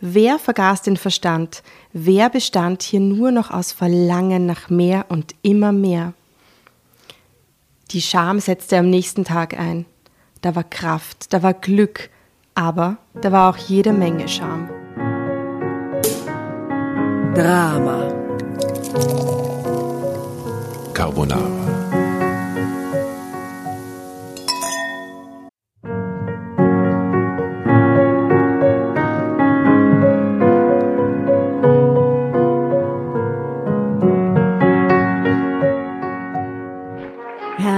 Wer vergaß den Verstand? Wer bestand hier nur noch aus Verlangen nach mehr und immer mehr? Die Scham setzte am nächsten Tag ein. Da war Kraft, da war Glück, aber da war auch jede Menge Scham. Drama. Carbonara.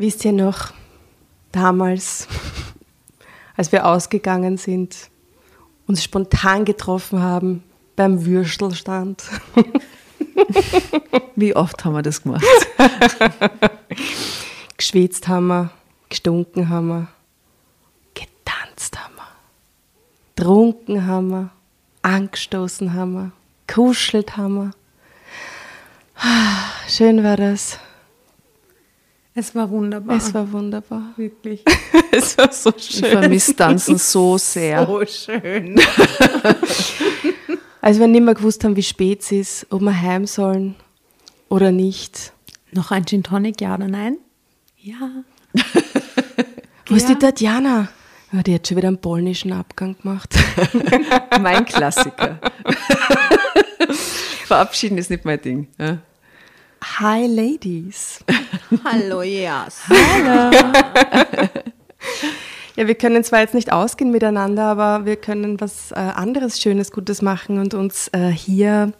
Wisst ihr noch, damals, als wir ausgegangen sind, uns spontan getroffen haben beim Würstelstand? Wie oft haben wir das gemacht? Geschwitzt haben wir, gestunken haben wir, getanzt haben wir, trunken haben wir, angestoßen haben wir, kuschelt haben wir. Schön war das. Es war wunderbar. Es war wunderbar. Wirklich. es war so schön. Ich vermisse Tanzen so sehr. So schön. Als wir nicht mehr gewusst haben, wie spät es ist, ob wir heim sollen oder nicht. Noch ein Gin Tonic, ja oder nein? Ja. Wo ist die Tatjana? Ja, die hat schon wieder einen polnischen Abgang gemacht. mein Klassiker. Verabschieden ist nicht mein Ding. Ja. Hi Ladies. Hallo, yes. Hallo. ja, wir können zwar jetzt nicht ausgehen miteinander, aber wir können was äh, anderes Schönes, Gutes machen und uns äh, hier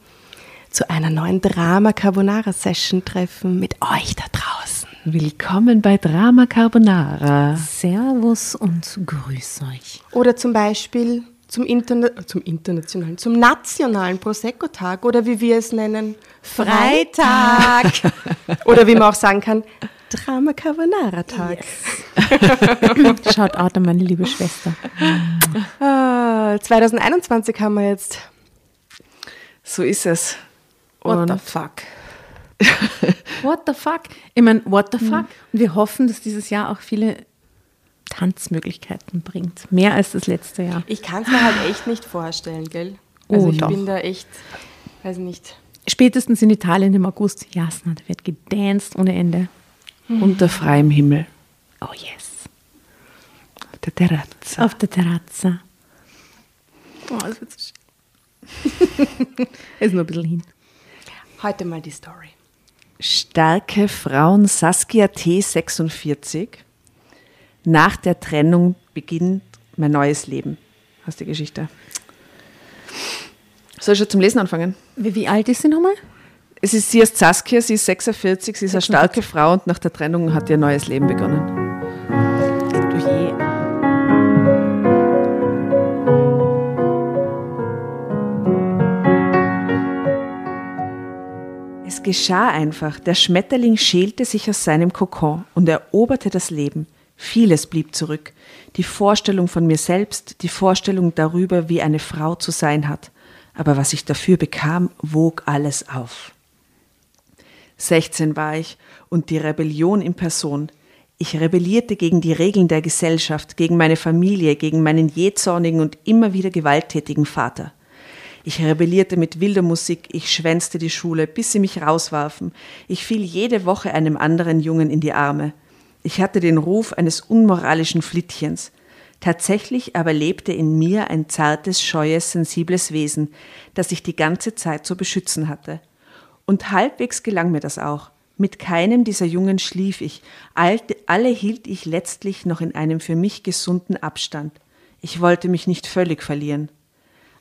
zu einer neuen Drama Carbonara Session treffen mit euch da draußen. Willkommen bei Drama Carbonara. Servus und grüß euch. Oder zum Beispiel zum, Interna zum internationalen, zum nationalen Prosecco-Tag oder wie wir es nennen, Freitag. oder wie man auch sagen kann, Drama Carbonara-Tag. Yes. Schaut out an meine liebe Schwester. Ah, 2021 haben wir jetzt. So ist es. What the fuck? what the fuck? Ich meine, what the fuck? Und wir hoffen, dass dieses Jahr auch viele Tanzmöglichkeiten bringt. Mehr als das letzte Jahr. Ich kann es mir halt echt nicht vorstellen, gell? Oh, also oh, ich doch. bin da echt, weiß nicht. Spätestens in Italien im August, Jasna, da wird gedanced ohne Ende. Mhm. Unter freiem Himmel. Oh yes. Auf der Terrazza. Auf der Terrazza. Oh, das wird so schön. Ist nur ein bisschen hin. Heute mal die Story. Starke Frauen Saskia T46 nach der Trennung beginnt mein neues Leben. Aus der Geschichte. Soll ich schon zum Lesen anfangen? Wie, wie alt ist sie nochmal? Es ist, sie ist Saskia, sie ist 46, sie ist eine starke Frau und nach der Trennung hat ihr neues Leben begonnen. Du je. Es geschah einfach. Der Schmetterling schälte sich aus seinem Kokon und eroberte das Leben. Vieles blieb zurück. Die Vorstellung von mir selbst, die Vorstellung darüber, wie eine Frau zu sein hat. Aber was ich dafür bekam, wog alles auf. 16 war ich und die Rebellion in Person. Ich rebellierte gegen die Regeln der Gesellschaft, gegen meine Familie, gegen meinen jähzornigen und immer wieder gewalttätigen Vater. Ich rebellierte mit wilder Musik, ich schwänzte die Schule, bis sie mich rauswarfen. Ich fiel jede Woche einem anderen Jungen in die Arme. Ich hatte den Ruf eines unmoralischen Flittchens. Tatsächlich aber lebte in mir ein zartes, scheues, sensibles Wesen, das ich die ganze Zeit zu beschützen hatte. Und halbwegs gelang mir das auch. Mit keinem dieser Jungen schlief ich, alle hielt ich letztlich noch in einem für mich gesunden Abstand. Ich wollte mich nicht völlig verlieren.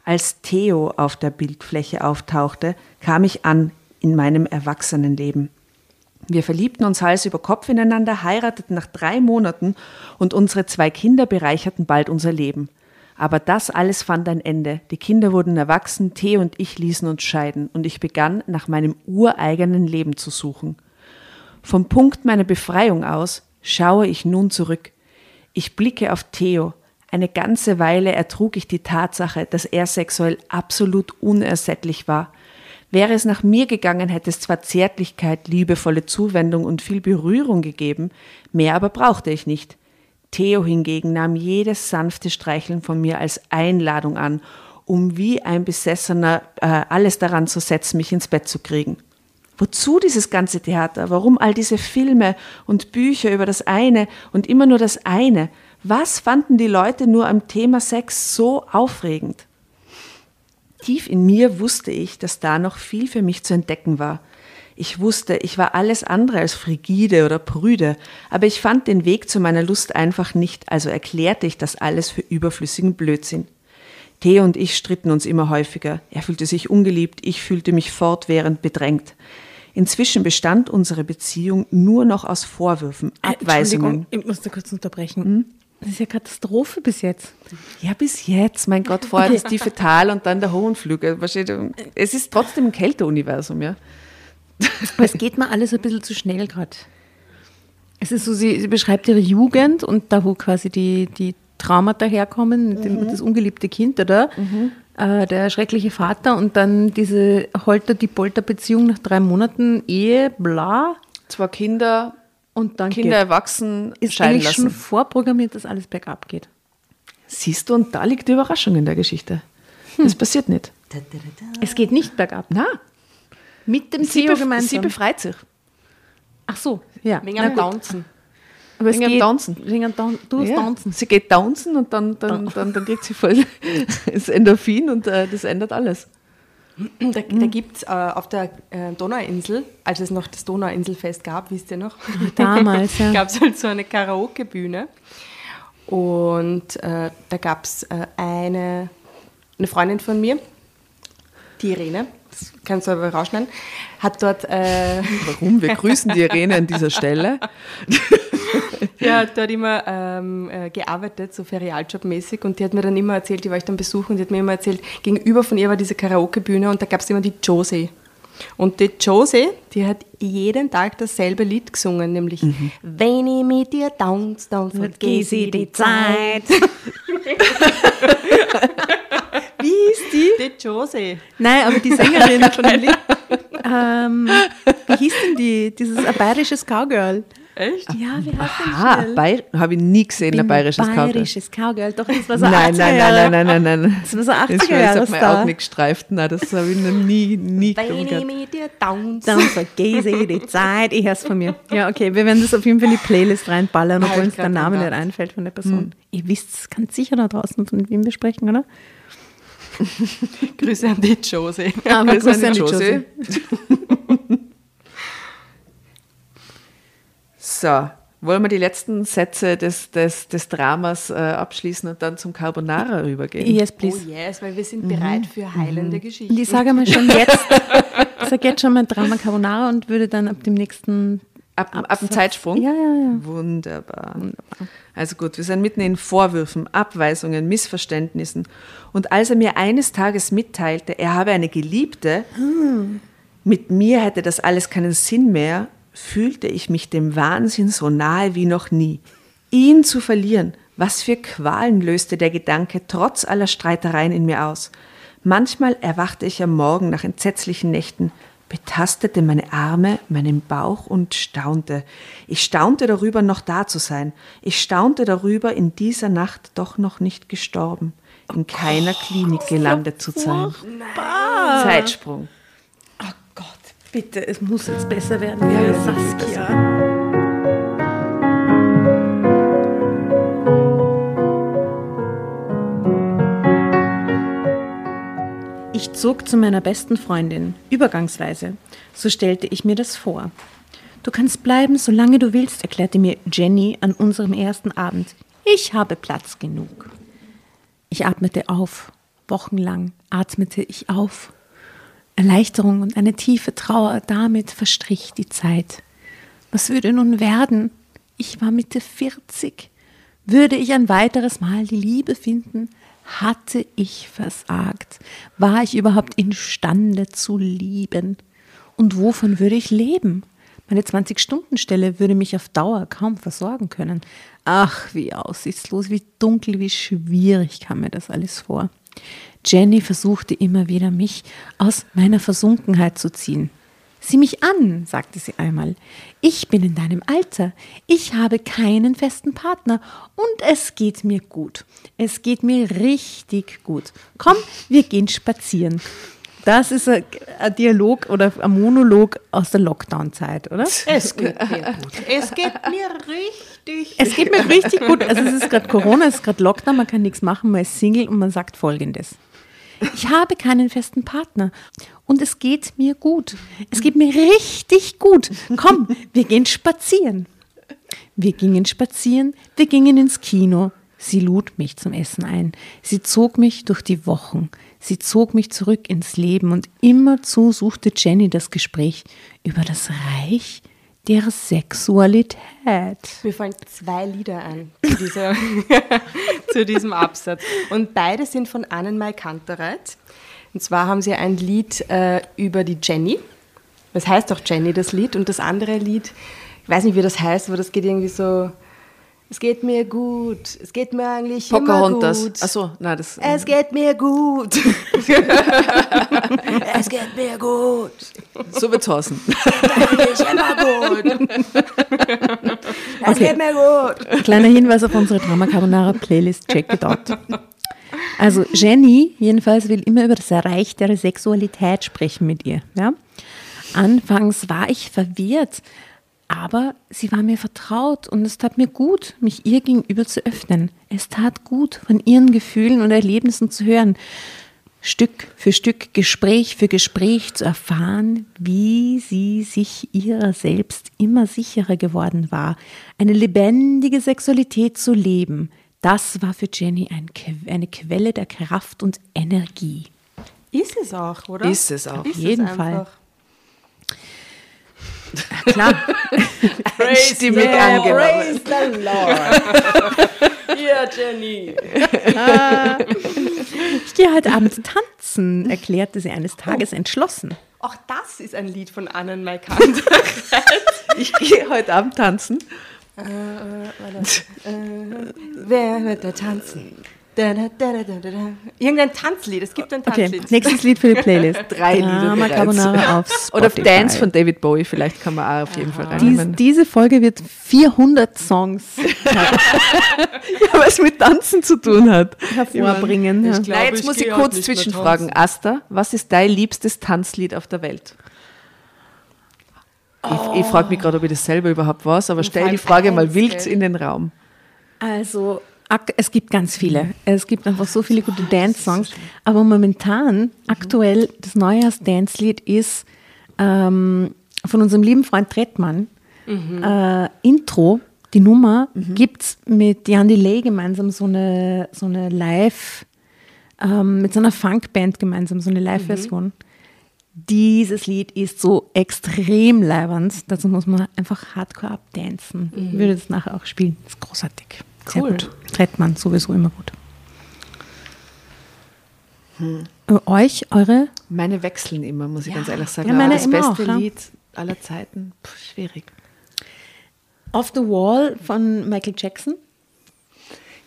Als Theo auf der Bildfläche auftauchte, kam ich an in meinem Erwachsenenleben. Wir verliebten uns Hals über Kopf ineinander, heirateten nach drei Monaten und unsere zwei Kinder bereicherten bald unser Leben. Aber das alles fand ein Ende. Die Kinder wurden erwachsen, Theo und ich ließen uns scheiden und ich begann nach meinem ureigenen Leben zu suchen. Vom Punkt meiner Befreiung aus schaue ich nun zurück. Ich blicke auf Theo, eine ganze Weile ertrug ich die Tatsache, dass er sexuell absolut unersättlich war. Wäre es nach mir gegangen, hätte es zwar Zärtlichkeit, liebevolle Zuwendung und viel Berührung gegeben, mehr aber brauchte ich nicht. Theo hingegen nahm jedes sanfte Streicheln von mir als Einladung an, um wie ein Besessener äh, alles daran zu setzen, mich ins Bett zu kriegen. Wozu dieses ganze Theater? Warum all diese Filme und Bücher über das eine und immer nur das eine? Was fanden die Leute nur am Thema Sex so aufregend? Tief in mir wusste ich, dass da noch viel für mich zu entdecken war. Ich wusste, ich war alles andere als frigide oder prüde, aber ich fand den Weg zu meiner Lust einfach nicht, also erklärte ich das alles für überflüssigen Blödsinn. Theo und ich stritten uns immer häufiger. Er fühlte sich ungeliebt, ich fühlte mich fortwährend bedrängt. Inzwischen bestand unsere Beziehung nur noch aus Vorwürfen, Äh, Abweisungen. Ich muss da kurz unterbrechen. Das ist ja Katastrophe bis jetzt. Ja, bis jetzt, mein Gott, vorher das tiefe Tal und dann der Hohenflügel. Versteht ihr? Es ist trotzdem ein Kälteuniversum, ja. Aber es geht mir alles ein bisschen zu schnell gerade. Es ist so, sie, sie beschreibt ihre Jugend und da, wo quasi die, die Traumata herkommen, mit dem, das ungeliebte Kind, oder? Äh, der schreckliche Vater und dann diese Holter-die-Polter-Beziehung nach drei Monaten Ehe, bla. Zwei Kinder, Und dann Kinder erwachsen ist scheiden eigentlich schon lassen. vorprogrammiert, dass alles bergab geht. Siehst du, und da liegt die Überraschung in der Geschichte. Das passiert nicht. Es geht nicht bergab. Na, Mit dem sie, bef gemeinsam. sie befreit sich. Ach so, ja. Wegen am. Tanzen. Aber es Wegen am geht, Tanzen. Wegen Tan du hast Ja. Tanzen. Sie geht tanzen und dann, dann, dann, dann kriegt sie voll das Endorphin und äh, das ändert alles. Da, da gibt es äh, auf der äh, Donauinsel, als es noch das Donauinselfest gab, wisst ihr noch? Damals, ja. gab es halt so eine Karaoke-Bühne. Und äh, da gab es äh, eine, eine Freundin von mir, die Irene, das kannst du aber rausschneiden, hat dort, äh, Warum? Wir grüßen die Irene an dieser Stelle. die hat dort immer ähm, äh, gearbeitet, so Ferialjob-mäßig. Und die hat mir dann immer erzählt, die war ich dann besuchen, und die hat mir immer erzählt, gegenüber von ihr war diese Karaoke-Bühne und da gab es immer die Josie. Und die Josie, die hat jeden Tag dasselbe Lied gesungen, nämlich Wenn ich mit dir tanz, dann vergiss ich die Zeit. Wie ist die? Die Josie. Nein, aber die Sängerin von dem Lied. Ähm, wie hieß denn die? Dieses bayerisches Cowgirl. Echt? Ja, wie heißt Ah, habe ich nie gesehen, ein bayerisches Cowgirl. Bayerisches Cowgirl. Doch, das war so Nein, 80er nein, nein, nein, nein, nein, nein. Das war so 80er Das Jahre hat mein. Auge nicht gestreift. Nein, das habe ich noch nie, nie gehört. mit dir tanz. Dann vergesse ich die Zeit. Ich hör's von mir. Ja, okay, wir werden das auf jeden Fall in die Playlist reinballern, obwohl uns der Name nicht einfällt von der Person. Ihr wisst ganz sicher da draußen, von wem wir sprechen, oder? Grüße an die Josie. Aber Grüße Grüße an die Josie. So, wollen wir die letzten Sätze des, des, des Dramas äh, abschließen und dann zum Carbonara rübergehen? Yes, Oh please. yes, weil wir sind bereit für heilende Geschichten. Und ich sage mal schon jetzt, ich sage jetzt schon mal Drama Carbonara und würde dann ab dem nächsten Ab, ab dem Zeitsprung? Ja, ja, ja. Wunderbar. Also gut, wir sind mitten in Vorwürfen, Abweisungen, Missverständnissen. Und als er mir eines Tages mitteilte, er habe eine Geliebte, mit mir hätte das alles keinen Sinn mehr, fühlte ich mich dem Wahnsinn so nahe wie noch nie. Ihn zu verlieren, was für Qualen löste der Gedanke trotz aller Streitereien in mir aus. Manchmal erwachte ich am Morgen nach entsetzlichen Nächten, betastete meine Arme, meinen Bauch und staunte. Ich staunte darüber, noch da zu sein. Ich staunte darüber, in dieser Nacht doch noch nicht gestorben, in keiner Klinik gelandet zu sein. Zeitsprung. Bitte, es muss jetzt besser werden. Ja, Saskia. Ich zog zu meiner besten Freundin, übergangsweise. So stellte ich mir das vor. Du kannst bleiben, solange du willst, erklärte mir Jenny an unserem ersten Abend. Ich habe Platz genug. Ich atmete auf. Wochenlang atmete ich auf. Erleichterung und eine tiefe Trauer, damit verstrich die Zeit. Was würde nun werden? Ich war Mitte 40. Würde ich ein weiteres Mal die Liebe finden? Hatte ich versagt? War ich überhaupt imstande zu lieben? Und wovon würde ich leben? Meine 20-Stunden-Stelle würde mich auf Dauer kaum versorgen können. Ach, wie aussichtslos, wie dunkel, wie schwierig kam mir das alles vor. Jenny versuchte immer wieder, mich aus meiner Versunkenheit zu ziehen. Sieh mich an, sagte sie einmal. Ich bin in deinem Alter. Ich habe keinen festen Partner und es geht mir gut. Es geht mir richtig gut. Komm, wir gehen spazieren. Das ist ein, ein Dialog oder ein Monolog aus der Lockdown-Zeit, oder? Es geht mir gut. Es geht mir richtig. Es geht mir richtig gut. Also es ist gerade Corona, es ist gerade Lockdown, man kann nichts machen, man ist Single und man sagt Folgendes. Ich habe keinen festen Partner und es geht mir gut. Es geht mir richtig gut. Komm, wir gehen spazieren. Wir gingen spazieren, wir gingen ins Kino. Sie lud mich zum Essen ein. Sie zog mich durch die Wochen. Sie zog mich zurück ins Leben und immerzu suchte Jenny das Gespräch über das Reich der Sexualität. Mir fallen zwei Lieder ein zu, dieser, zu diesem Absatz. Und beide sind von Annenmai Kantereit. Und zwar haben sie ein Lied äh, über die Jenny. Das heißt auch Jenny, das Lied. Und das andere Lied, ich weiß nicht, wie das heißt, aber das geht irgendwie so. Es geht mir gut. Es geht mir eigentlich Pocahontas. immer gut. Achso, nein, das. Es geht mir gut. so wird's heißen. Eigentlich immer gut. Es geht mir gut. Kleiner Hinweis auf unsere Drama Carbonara Playlist, check it out. Also Jenny jedenfalls will immer über das Reich der Sexualität sprechen mit ihr. Ja? Anfangs war ich verwirrt, aber sie war mir vertraut und es tat mir gut, mich ihr gegenüber zu öffnen. Es tat gut, von ihren Gefühlen und Erlebnissen zu hören. Stück für Stück, Gespräch für Gespräch zu erfahren, wie sie sich ihrer selbst immer sicherer geworden war, eine lebendige Sexualität zu leben. Das war für Jenny ein, eine Quelle der Kraft und Energie. Ist es auch, oder? Ist es auch. Ist jeden es Fall. Klar, Stimmig angenommen. the Lord. Ja, Jenny. ich gehe heute Abend tanzen, erklärte sie eines Tages entschlossen. Auch das ist ein Lied von Annen Maikant. Ich gehe heute Abend tanzen. Wer wird da tanzen? Da, da, da, da, da, da. Irgendein Tanzlied, es gibt ein Okay, Tanzlied. nächstes Lied für die Playlist. Drei Lieder Drama. Carbonara auf Spotify. Oder Dance von David Bowie, vielleicht kann man auch auf jeden Fall Dies, reinnehmen. diese Folge wird 400 Songs Ja, was mit Tanzen zu tun hat. hervorbringen. ich Ja. glaub, Na, jetzt ich muss ich kurz mehr zwischenfragen. Asta, was ist dein liebstes Tanzlied auf der Welt? Ich, ich frage mich gerade, ob ich das selber überhaupt weiß, aber stell die Frage mal wild in den Raum. Also es gibt ganz viele. Es gibt einfach so viele gute Dance-Songs. Aber momentan, aktuell, das Neujahrs-Dance-Lied ist ähm, von unserem lieben Freund Trettmann. Äh, Intro, die Nummer, gibt's mit Jan Delay gemeinsam so eine, so eine Live- ähm, mit so einer Funkband gemeinsam, so eine Live-Version. Dieses Lied ist so extrem leibernd, dazu muss man einfach hardcore abdancen. Ich würde das nachher auch spielen. Das ist großartig. Sehr Cool. gut. Trettmann sowieso immer gut. Äh, Euch, eure? Meine wechseln immer, muss ich ganz ehrlich sagen. Ja, meine das immer beste auch, ja. Lied aller Zeiten, Puh, schwierig. Off the Wall von Michael Jackson.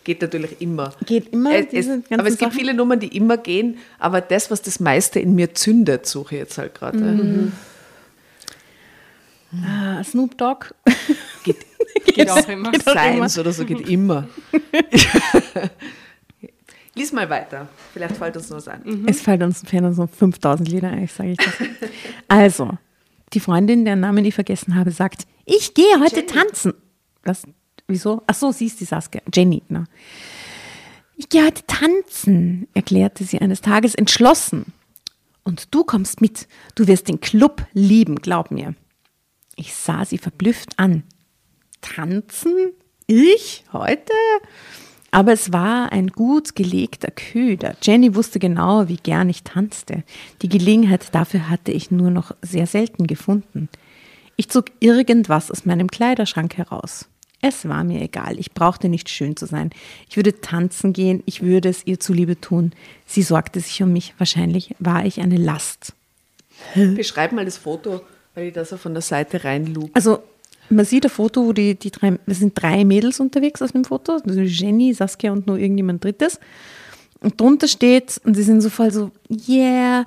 Geht natürlich immer. Geht immer, Es, es, aber es gibt Sachen? viele Nummern, die immer gehen, aber das, was das meiste in mir zündet, suche ich jetzt halt gerade. Mhm. Ah, Snoop Dogg. Geht, Geht auch immer. Science oder so geht immer. Lies mal weiter. Vielleicht fällt uns noch was ein. Es fällt uns, fällt uns noch 5000 Lieder ein, sage ich das. Also, die Freundin, deren Namen ich vergessen habe, sagt, ich gehe heute tanzen. Was? Wieso? Ach so, sie ist die Saskia. Jenny, ne? Ich gehe heute tanzen, erklärte sie eines Tages entschlossen. Und du kommst mit. Du wirst den Club lieben, glaub mir. Ich sah sie verblüfft an. Tanzen? Ich? Heute? Aber es war ein gut gelegter Köder. Jenny wusste genau, wie gern ich tanzte. Die Gelegenheit dafür hatte ich nur noch sehr selten gefunden. Ich zog irgendwas aus meinem Kleiderschrank heraus. Es war mir egal, ich brauchte nicht schön zu sein. Ich würde tanzen gehen, ich würde es ihr zuliebe tun. Sie sorgte sich um mich, wahrscheinlich war ich eine Last. Beschreib mal das Foto, weil ich da so von der Seite reinlug. Also man sieht ein Foto, wo die, die drei, es sind drei Mädels unterwegs aus dem Foto, Jenny, Saskia und nur irgendjemand drittes. Und drunter steht, und sie sind so voll so, yeah,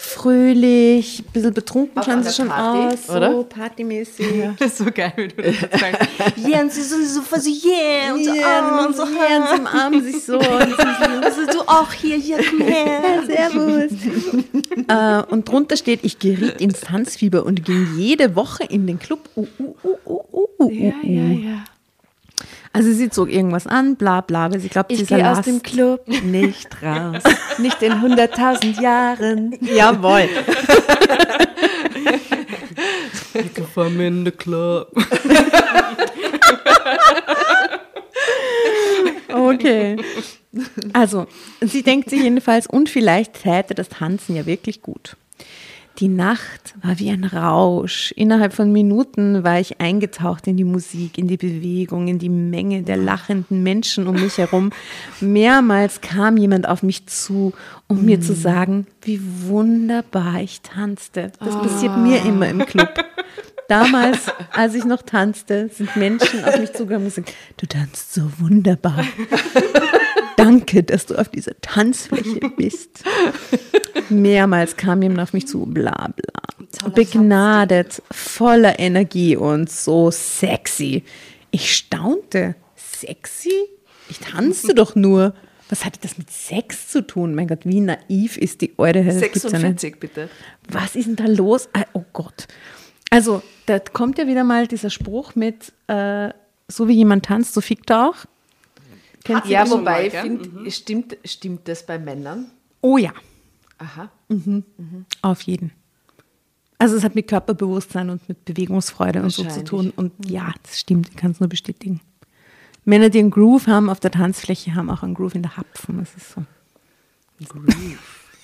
fröhlich, ein bisschen betrunken schauen sie schon Party, aus, so oder? partymäßig. Das ist so geil, wie du das sagst. Yeah, und sie so, so voll so, yeah, und so, Ja, ah, und so, yeah, und sie umarmen sich so. Und sie Also du auch hier, hier, komm her. Servus. äh, und drunter steht, ich geriet ins Tanzfieber und ging jede Woche in den Club. Uh, uh, uh, uh, uh, uh, Ja, uh. ja, ja. Also sie zog irgendwas an, bla bla, weil sie glaubt, sie Ich ist ein gehe aus dem Club nicht raus. Nicht in 100.000 Jahren. Jawohl. I'm in the club. Okay. Also, sie denkt sich jedenfalls, und vielleicht täte das Tanzen ja wirklich gut. Die Nacht war wie ein Rausch. Innerhalb von Minuten war ich eingetaucht in die Musik, in die Bewegung, in die Menge der lachenden Menschen um mich herum. Mehrmals kam jemand auf mich zu, um mir zu sagen, wie wunderbar ich tanzte. Das passiert mir immer im Club. Damals, als ich noch tanzte, sind Menschen auf mich zugekommen und gesagt, du tanzt so wunderbar. Danke, dass du auf dieser Tanzfläche bist. Mehrmals kam jemand auf mich zu, bla bla. Begnadet, voller Energie und so sexy. Ich staunte. Sexy? Ich tanzte doch nur. Was hatte das mit Sex zu tun? Mein Gott, wie naiv ist die Eure? Das gibt's ja nicht. 46, bitte. Was ist denn da los? Ah, Oh Gott. Also, da kommt ja wieder mal dieser Spruch mit, äh, so wie jemand tanzt, so fickt er auch. Kennt Ja, wobei ich gell? finde, stimmt, stimmt das bei Männern? Oh ja, Aha. auf jeden. Also es hat mit Körperbewusstsein und mit Bewegungsfreude und so zu tun. Und ja, das stimmt, ich kann es nur bestätigen. Männer, die einen Groove haben auf der Tanzfläche, haben auch einen Groove in der Hapfen. Das ist so.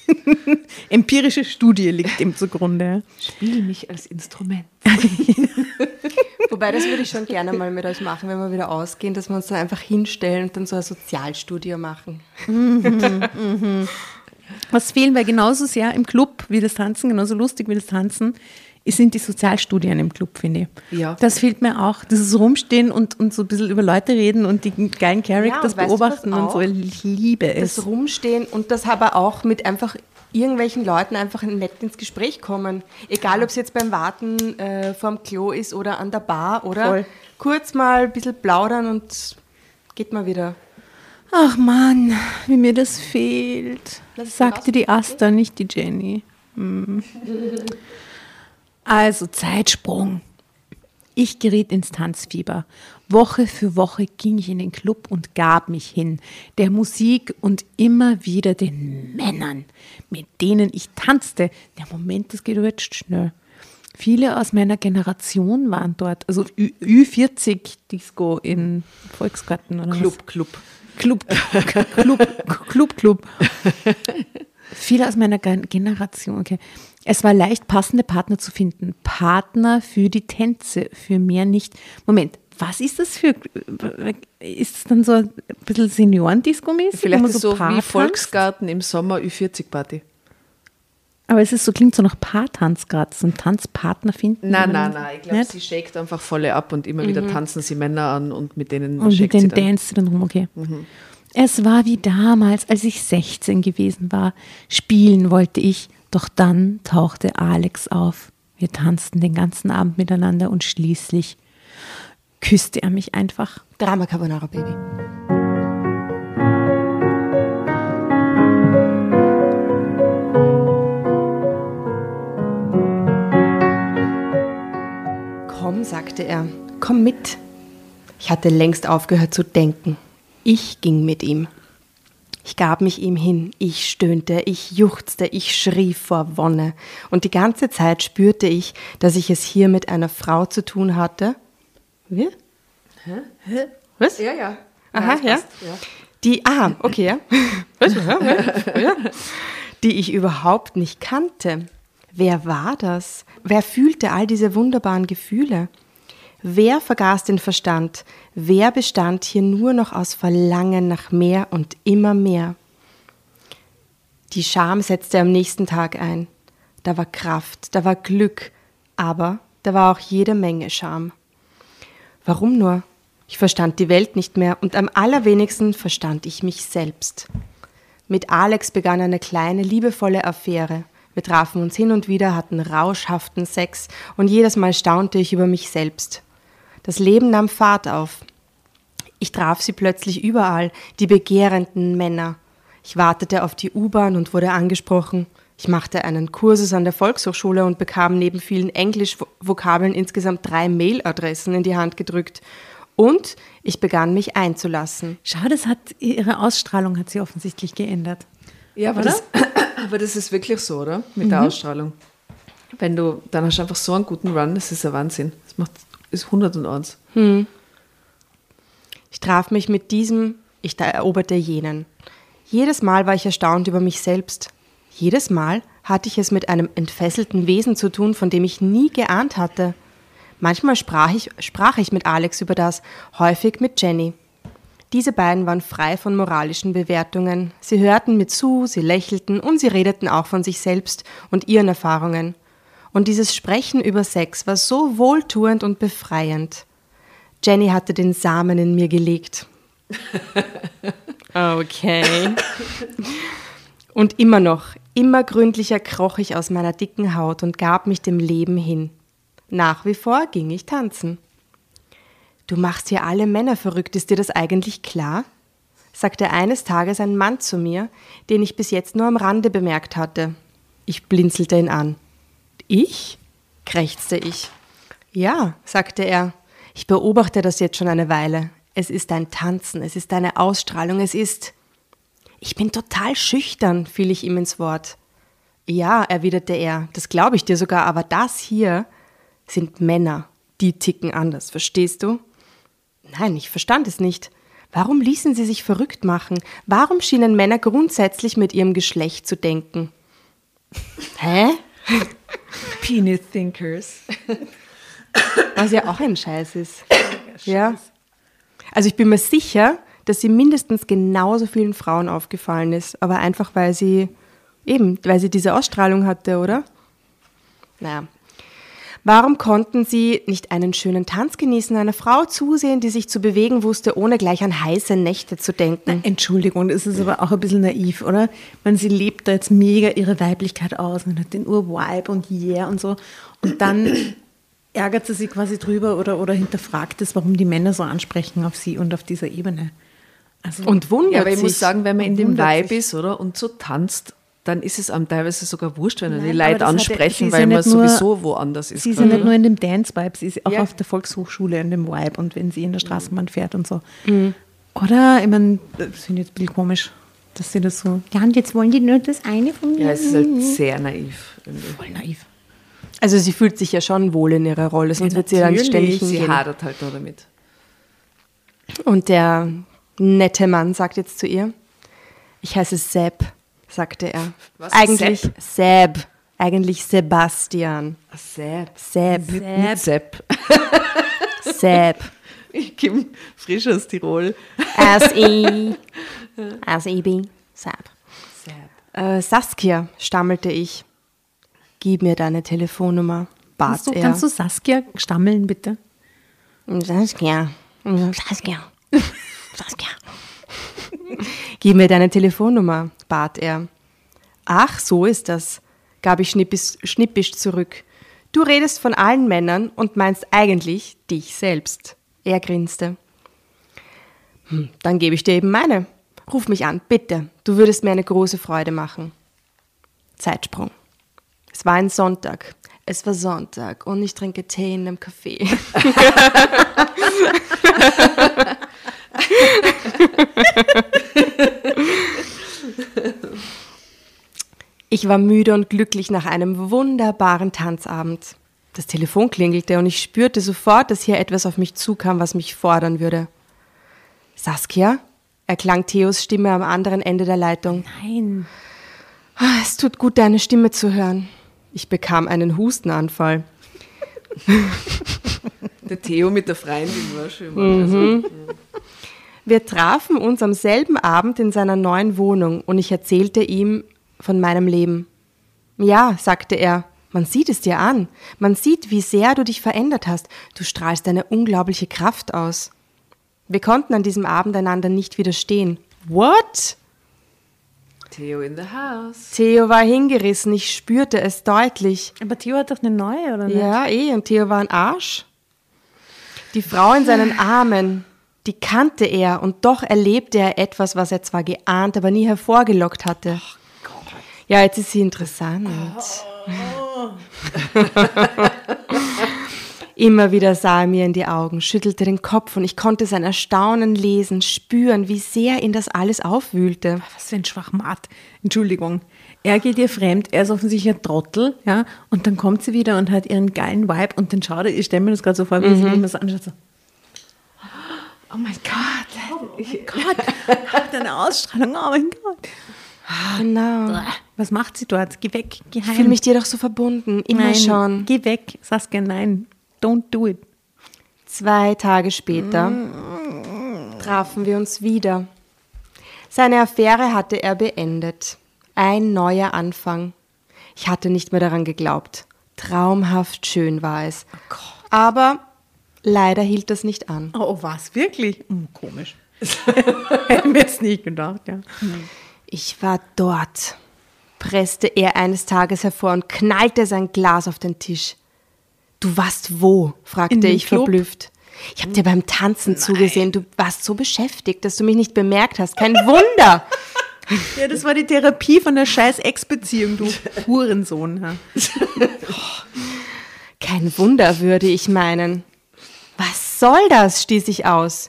Empirische Studie liegt dem zugrunde. Spiel mich als Instrument. Wobei, das würde ich schon gerne mal mit euch machen, wenn wir wieder ausgehen, dass wir uns dann einfach hinstellen und dann so eine Sozialstudie machen. Was fehlen wir genauso sehr im Club wie das Tanzen, genauso lustig wie das Tanzen, sind die Sozialstudien im Club, finde ich. Ja. Das fehlt mir auch. Dieses Rumstehen und, und so ein bisschen über Leute reden und die geilen Characters und weißt du beobachten und so. Ich liebe es. Das Rumstehen und das aber auch mit einfach irgendwelchen Leuten einfach nett ins Gespräch kommen. Egal, ob es jetzt beim Warten äh, vorm Klo ist oder an der Bar oder Voll. kurz mal ein bisschen plaudern und geht mal wieder. Ach Mann, wie mir das fehlt. Es Sagte die Asta, nicht die Jenny. Hm. Also Zeitsprung. Ich geriet ins Tanzfieber. Woche für Woche ging ich in den Club und gab mich hin. Der Musik und immer wieder den Männern, mit denen ich tanzte. Der Moment, das geht jetzt schnell. Viele aus meiner Generation waren dort. Also Ü- Ü40-Disco in Volksgarten oder Club, was? Club. Club, Club, Club, Club. Viele aus meiner Gen- Generation, okay. Es war leicht, passende Partner zu finden. Partner für die Tänze, für mehr nicht. Moment, was ist das für, ist es dann so ein bisschen Seniorendisco-mäßig? Vielleicht ist so Paar wie? Volksgarten im Sommer Ü40-Party. Aber es ist so, klingt so nach Paartanz gerade, so ein Tanzpartner finden. Nein, nein, nein. Ich glaube, sie shakt einfach volle ab und immer wieder tanzen sie Männer an und mit denen Und mit shakt sie den dann. Dance dann rum, okay. Es war wie damals, als ich 16 gewesen war. Spielen wollte ich, doch dann tauchte Alex auf. Wir tanzten den ganzen Abend miteinander und schließlich küsste er mich einfach. Drama Carbonara Baby. Komm, sagte er, komm mit. Ich hatte längst aufgehört zu denken. Ich ging mit ihm. Ich gab mich ihm hin, ich stöhnte, ich juchzte, ich schrie vor Wonne. Und die ganze Zeit spürte ich, dass ich es hier mit einer Frau zu tun hatte. Wie? Was? Ja, ja. Aha, ja. ja. Die, ah, okay, ja. Was? Ja, ja. Die ich überhaupt nicht kannte. Wer war das? Wer fühlte all diese wunderbaren Gefühle? Wer vergaß den Verstand? Wer bestand hier nur noch aus Verlangen nach mehr und immer mehr? Die Scham setzte am nächsten Tag ein. Da war Kraft, da war Glück, aber da war auch jede Menge Scham. Warum nur? Ich verstand die Welt nicht mehr und am allerwenigsten verstand ich mich selbst. Mit Alex begann eine kleine, liebevolle Affäre. Wir trafen uns hin und wieder, hatten rauschhaften Sex und jedes Mal staunte ich über mich selbst. Das Leben nahm Fahrt auf. Ich traf sie plötzlich überall, die begehrenden Männer. Ich wartete auf die U-Bahn und wurde angesprochen. Ich machte einen Kursus an der Volkshochschule und bekam neben vielen Englisch-Vokabeln insgesamt drei Mailadressen in die Hand gedrückt. Und ich begann mich einzulassen. Schau, das hat ihre Ausstrahlung hat sie offensichtlich geändert. Ja, aber das, aber das ist wirklich so, oder? Mit der Ausstrahlung. Wenn du, dann hast du einfach so einen guten Run, das ist ein Wahnsinn. Das macht, ist 101. Ich traf mich mit diesem, ich da eroberte jenen. Jedes Mal war ich erstaunt über mich selbst. Jedes Mal hatte ich es mit einem entfesselten Wesen zu tun, von dem ich nie geahnt hatte. Manchmal sprach ich, sprach ich mit Alex über das, häufig mit Jenny. Diese beiden waren frei von moralischen Bewertungen. Sie hörten mir zu, sie lächelten und sie redeten auch von sich selbst und ihren Erfahrungen. Und dieses Sprechen über Sex war so wohltuend und befreiend. Jenny hatte den Samen in mir gelegt. Okay. Und immer noch, immer gründlicher kroch ich aus meiner dicken Haut und gab mich dem Leben hin. Nach wie vor ging ich tanzen. Du machst hier alle Männer verrückt, ist dir das eigentlich klar? sagte eines Tages ein Mann zu mir, den ich bis jetzt nur am Rande bemerkt hatte. Ich blinzelte ihn an. Ich? krächzte ich. Ja, sagte er. Ich beobachte das jetzt schon eine Weile. Es ist ein Tanzen, es ist eine Ausstrahlung, es ist. Ich bin total schüchtern, fiel ich ihm ins Wort. Ja, erwiderte er, das glaube ich dir sogar, aber das hier sind Männer, die ticken anders, verstehst du? Nein, ich verstand es nicht. Warum ließen sie sich verrückt machen? Warum schienen Männer grundsätzlich mit ihrem Geschlecht zu denken? Hä? Penis Thinkers. Was ja auch ein Scheiß ist. Ja. Also ich bin mir sicher, dass sie mindestens genauso vielen Frauen aufgefallen ist, aber einfach weil sie eben, weil sie diese Ausstrahlung hatte, oder? Naja. Warum konnten sie nicht einen schönen Tanz genießen, einer Frau zusehen, die sich zu bewegen wusste, ohne gleich an heiße Nächte zu denken? Entschuldigung, das ist aber auch ein bisschen naiv, oder? Man, sie lebt da jetzt mega ihre Weiblichkeit aus und hat den Urvibe und Yeah und so. Und dann ärgert sie sich quasi drüber oder, oder hinterfragt es, warum die Männer so ansprechen auf sie und auf dieser Ebene. Also, Und wundert Ja, aber ich sich. muss sagen, wenn man in dem Vibe sich. ist, oder? Und so tanzt, dann ist es einem teilweise sogar wurscht, wenn Nein, die Leute hat ja- ansprechen, ist weil ja man nur- sowieso woanders ist. Sie ist ja nicht nur in dem Dance-Vibe, sie ist auch Ja. auf der Volkshochschule in dem Vibe und wenn sie in der Straßenbahn fährt und so. Oder, ich meine, das finde ich jetzt ein bisschen komisch, dass sie das so, ja, und jetzt wollen die nur das eine von mir. ja, es ist halt sehr naiv. irgendwie. voll naiv. Also sie fühlt sich ja schon wohl in ihrer Rolle, sonst wird sie dann ständig Sie hingehen. hadert halt nur damit. Und der nette Mann sagt jetzt zu ihr, ich heiße Seb, sagte er. Was? Eigentlich Seb. Eigentlich Sebastian. Seb. Nicht, nicht Sepp. Seb. Ich komme frisch aus Tirol. S-E. S-E-B. Seb. Sepp. Äh, Saskia, stammelte ich. Gib mir deine Telefonnummer, bat Kannst du, er. kannst du Saskia stammeln, bitte? Saskia. Saskia. Saskia. Gib mir deine Telefonnummer, bat er. Ach, so ist das, gab ich schnippisch, schnippisch zurück. Du redest von allen Männern und meinst eigentlich dich selbst. Er grinste. Hm, dann gebe ich dir eben meine. Ruf mich an, bitte. Du würdest mir eine große Freude machen. Zeitsprung. Es war ein Sonntag. Es war Sonntag und ich trinke Tee in einem Café. Ich war müde und glücklich nach einem wunderbaren Tanzabend. Das Telefon klingelte und ich spürte sofort, dass hier etwas auf mich zukam, was mich fordern würde. Saskia? erklang Theos Stimme am anderen Ende der Leitung. Nein. Ah, Es tut gut, deine Stimme zu hören. Ich bekam einen Hustenanfall. Der Theo mit der Freundin war schon immer. Also, Wir trafen uns am selben Abend in seiner neuen Wohnung und ich erzählte ihm von meinem Leben. Ja, sagte er, man sieht es dir an. Man sieht, wie sehr du dich verändert hast. Du strahlst eine unglaubliche Kraft aus. Wir konnten an diesem Abend einander nicht widerstehen. What? Theo in the house. Theo war hingerissen, ich spürte es deutlich. Aber Theo hat doch eine neue, oder nicht? Ja, eh, und Theo war ein Arsch. Die Frau in seinen Armen, die kannte er und doch erlebte er etwas, was er zwar geahnt, aber nie hervorgelockt hatte. Ja, jetzt ist sie interessant. Immer wieder sah er mir in die Augen, schüttelte den Kopf und ich konnte sein Erstaunen lesen, spüren, wie sehr ihn das alles aufwühlte. Was für ein Schwachmat. Entschuldigung. Er geht ihr fremd, er ist offensichtlich ein Trottel, ja, und dann kommt sie wieder und hat ihren geilen Vibe und dann schaut er, ich stelle mir das gerade so vor, wie sie Mhm. immer so anschaut, so, oh mein Gott, oh mein Gott, hat eine Ausstrahlung, oh mein Gott. Genau. Was macht sie dort? Geh weg, geh heim. Ich fühle mich dir doch so verbunden, immer nein, schon. Geh weg, Saskia, nein, don't do it. Zwei Tage später trafen wir uns wieder. Seine Affäre hatte er beendet. Ein neuer Anfang. Ich hatte nicht mehr daran geglaubt. Traumhaft schön war es. Aber leider hielt das nicht an. Oh, was, wirklich? Hm, komisch. Hätten wir es nicht gedacht, ja. Ich war dort, presste er eines Tages hervor und knallte sein Glas auf den Tisch. Du warst wo? fragte ich Club? verblüfft. Ich habe dir beim Tanzen zugesehen. Du warst so beschäftigt, dass du mich nicht bemerkt hast. Kein Wunder. Ja, das war die Therapie von der scheiß Ex-Beziehung, du Hurensohn. Ja. Kein Wunder, würde ich meinen. Was soll das? stieß ich aus.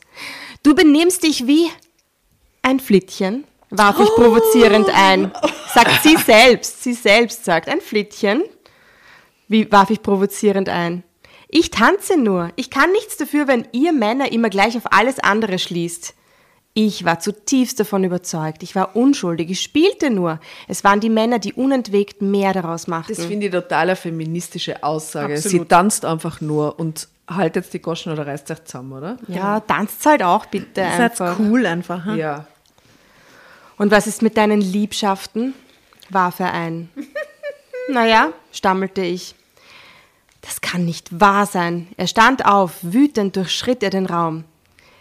Du benimmst dich wie ein Flittchen, warf ich provozierend ein. Sagt sie selbst, sie selbst sagt ein Flittchen. Wie warf ich provozierend ein? Ich tanze nur. Ich kann nichts dafür, wenn ihr Männer immer gleich auf alles andere schließt. Ich war zutiefst davon überzeugt. Ich war unschuldig. Ich spielte nur. Es waren die Männer, die unentwegt mehr daraus machten. Das finde ich total eine feministische Aussage. Sie Absolut. tanzt einfach nur und haltet die Goschen oder reißt euch zusammen, oder? Ja, tanzt halt auch bitte seid einfach. cool einfach. Ha? Ja. Und was ist mit deinen Liebschaften? warf er ein. naja, stammelte ich. Das kann nicht wahr sein. Er stand auf, wütend durchschritt er den Raum.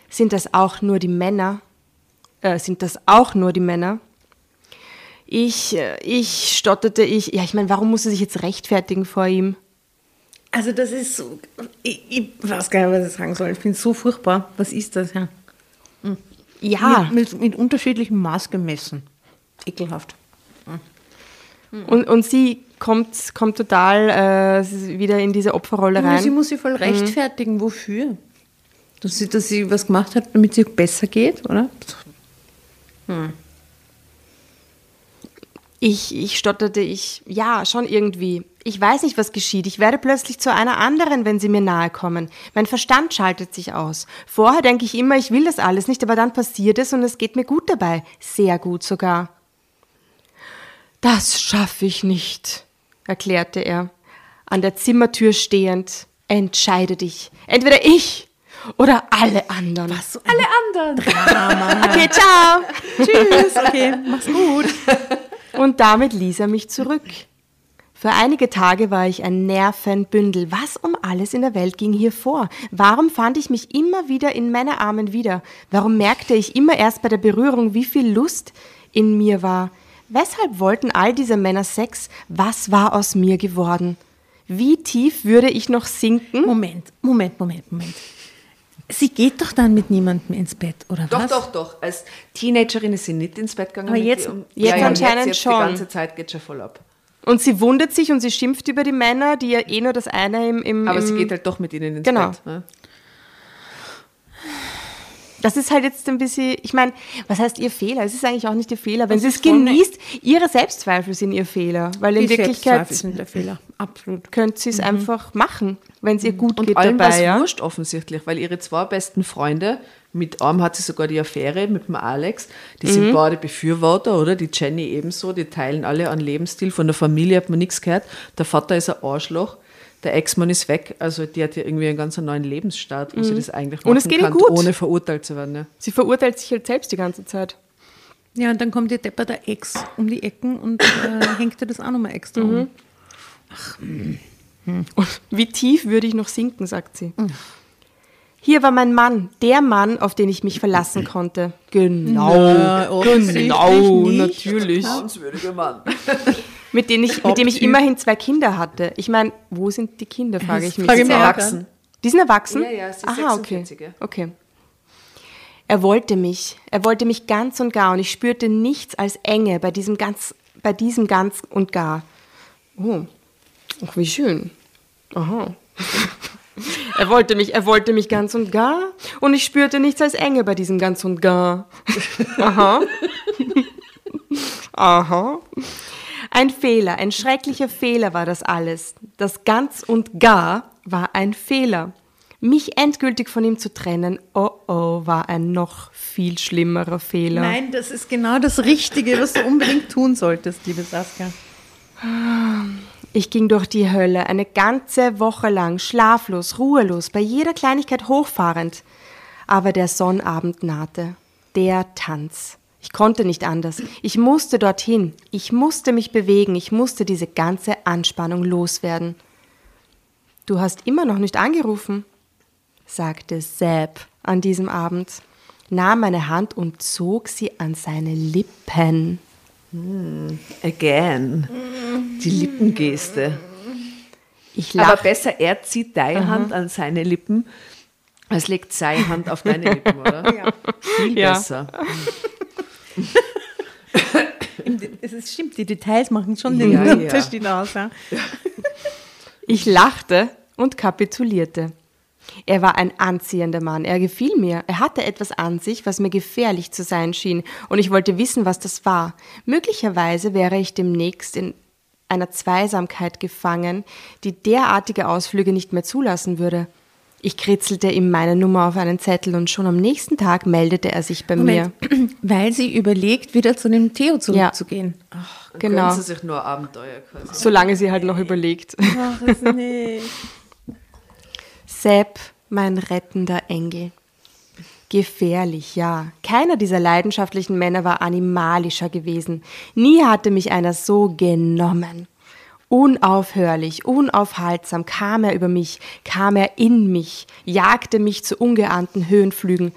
Sind das auch nur die Männer? Äh, sind das auch nur die Männer? Ich, äh, ich, stotterte ich. Ja, ich meine, warum muss er sich jetzt rechtfertigen vor ihm? Also das ist so, ich, ich weiß gar nicht, was ich sagen soll. Ich finde es so furchtbar. Was ist das? Ja. Ja, Mit, mit, mit unterschiedlichem Maß gemessen. Ekelhaft. Und, und sie kommt, kommt total äh, wieder in diese Opferrolle rein. Sie muss sich voll rechtfertigen. Wofür? Dass sie, dass sie was gemacht hat, damit es ihr besser geht, oder? Ich, ich stotterte, ich, ja, schon irgendwie. Ich weiß nicht, was geschieht. Ich werde plötzlich zu einer anderen, wenn sie mir nahe kommen. Mein Verstand schaltet sich aus. Vorher denke ich immer, ich will das alles nicht, aber dann passiert es und es geht mir gut dabei. Sehr gut sogar. Das schaffe ich nicht, erklärte er, an der Zimmertür stehend. Entscheide dich. Entweder ich oder alle anderen. Was? Alle anderen. Okay, ciao. Tschüss. Okay, mach's gut. Und damit ließ er mich zurück. Für einige Tage war ich ein Nervenbündel. Was um alles in der Welt ging hier vor? Warum fand ich mich immer wieder in Männerarmen wieder? Warum merkte ich immer erst bei der Berührung, wie viel Lust in mir war? Weshalb wollten all diese Männer Sex? Was war aus mir geworden? Wie tief würde ich noch sinken? Moment, Moment, Moment, Moment. Sie geht doch dann mit niemandem ins Bett, oder Doch, was? doch, doch. Als Teenagerin ist sie nicht ins Bett gegangen. Aber jetzt- jetzt anscheinend jetzt, schon. Die ganze Zeit geht schon voll ab. Und sie wundert sich und sie schimpft über die Männer, die ja eh nur das eine im. im Aber im sie geht halt doch mit ihnen ins Genau. Bett. Ne? Das ist halt jetzt ein bisschen, ich meine, was heißt ihr Fehler? Es ist eigentlich auch nicht ihr Fehler. Wenn sie es genießt, ihre Selbstzweifel sind ihr Fehler. Weil in Die Wirklichkeit Selbstzweifel sind der Fehler. Absolut. könnte sie es einfach machen, wenn es ihr gut Und geht es dabei. Ja? wurscht offensichtlich, weil ihre zwei besten Freunde, mit einem hat sie sogar die Affäre mit dem Alex, die Mhm. sind beide Befürworter, oder? Die Jenny ebenso, die teilen alle einen Lebensstil. Von der Familie hat man nichts gehört. Der Vater ist ein Arschloch. Der Ex-Mann ist weg, also die hat ja irgendwie einen ganz neuen Lebensstart, wo sie das eigentlich machen Mhm. Und es geht ihr kann, gut. ohne verurteilt zu werden. Ja. Sie verurteilt sich halt selbst die ganze Zeit. Ja, und dann kommt ihr Depper der Ex um die Ecken und äh, hängt ihr das auch nochmal extra um. Und wie tief würde ich noch sinken, sagt sie. Hier war mein Mann, der Mann, auf den ich mich verlassen konnte. Genau, Na, genau, natürlich. Vertrauenswürdiger Mann. Mit, denen ich, mit dem ich immerhin zwei Kinder hatte. Ich meine, wo sind die Kinder, frage ich mich. frage ich mich Erwachsen. Die sind erwachsen? Ja, ja, sie Aha, 46, okay. okay. Er wollte mich. Er wollte mich ganz und gar und ich spürte nichts als Enge bei diesem ganz, bei diesem ganz und gar. Oh, ach, wie schön. Aha. Er wollte mich, er wollte mich ganz und gar und ich spürte nichts als Enge bei diesem ganz und gar. Aha. Aha. Ein Fehler, ein schrecklicher Fehler war das alles. Das ganz und gar war ein Fehler. Mich endgültig von ihm zu trennen, oh oh, war ein noch viel schlimmerer Fehler. Nein, das ist genau das Richtige, was du unbedingt tun solltest, liebe Saskia. Ich ging durch die Hölle eine ganze Woche lang, schlaflos, ruhelos, bei jeder Kleinigkeit hochfahrend. Aber der Sonnabend nahte. Der Tanz. Ich konnte nicht anders. Ich musste dorthin. Ich musste mich bewegen. Ich musste diese ganze Anspannung loswerden. Du hast immer noch nicht angerufen, sagte Sepp an diesem Abend, nahm meine Hand und zog sie an seine Lippen. Again. Die Lippengeste. Ich Aber lachte. besser, er zieht deine Hand an seine Lippen, als legt seine Hand auf deine Lippen, oder? Ja. Viel Ja. besser. Es stimmt, die Details machen schon den Ja, ja. Unterschied aus. Ja. Ich lachte und kapitulierte. Er war ein anziehender Mann, er gefiel mir. Er hatte etwas an sich, was mir gefährlich zu sein schien, und ich wollte wissen, was das war. Möglicherweise wäre ich demnächst in einer Zweisamkeit gefangen, die derartige Ausflüge nicht mehr zulassen würde. Ich kritzelte ihm meine Nummer auf einen Zettel und schon am nächsten Tag meldete er sich bei Moment, weil sie überlegt, wieder zu dem Theo zurückzugehen. mir. Dann Genau. sie sich nur Abenteuer quasi. Solange sie halt noch überlegt. Ach, es nicht. Sepp, mein rettender Engel. Gefährlich, ja. Keiner dieser leidenschaftlichen Männer war animalischer gewesen. Nie hatte mich einer so genommen. Unaufhörlich, unaufhaltsam kam er über mich, kam er in mich, jagte mich zu ungeahnten Höhenflügen.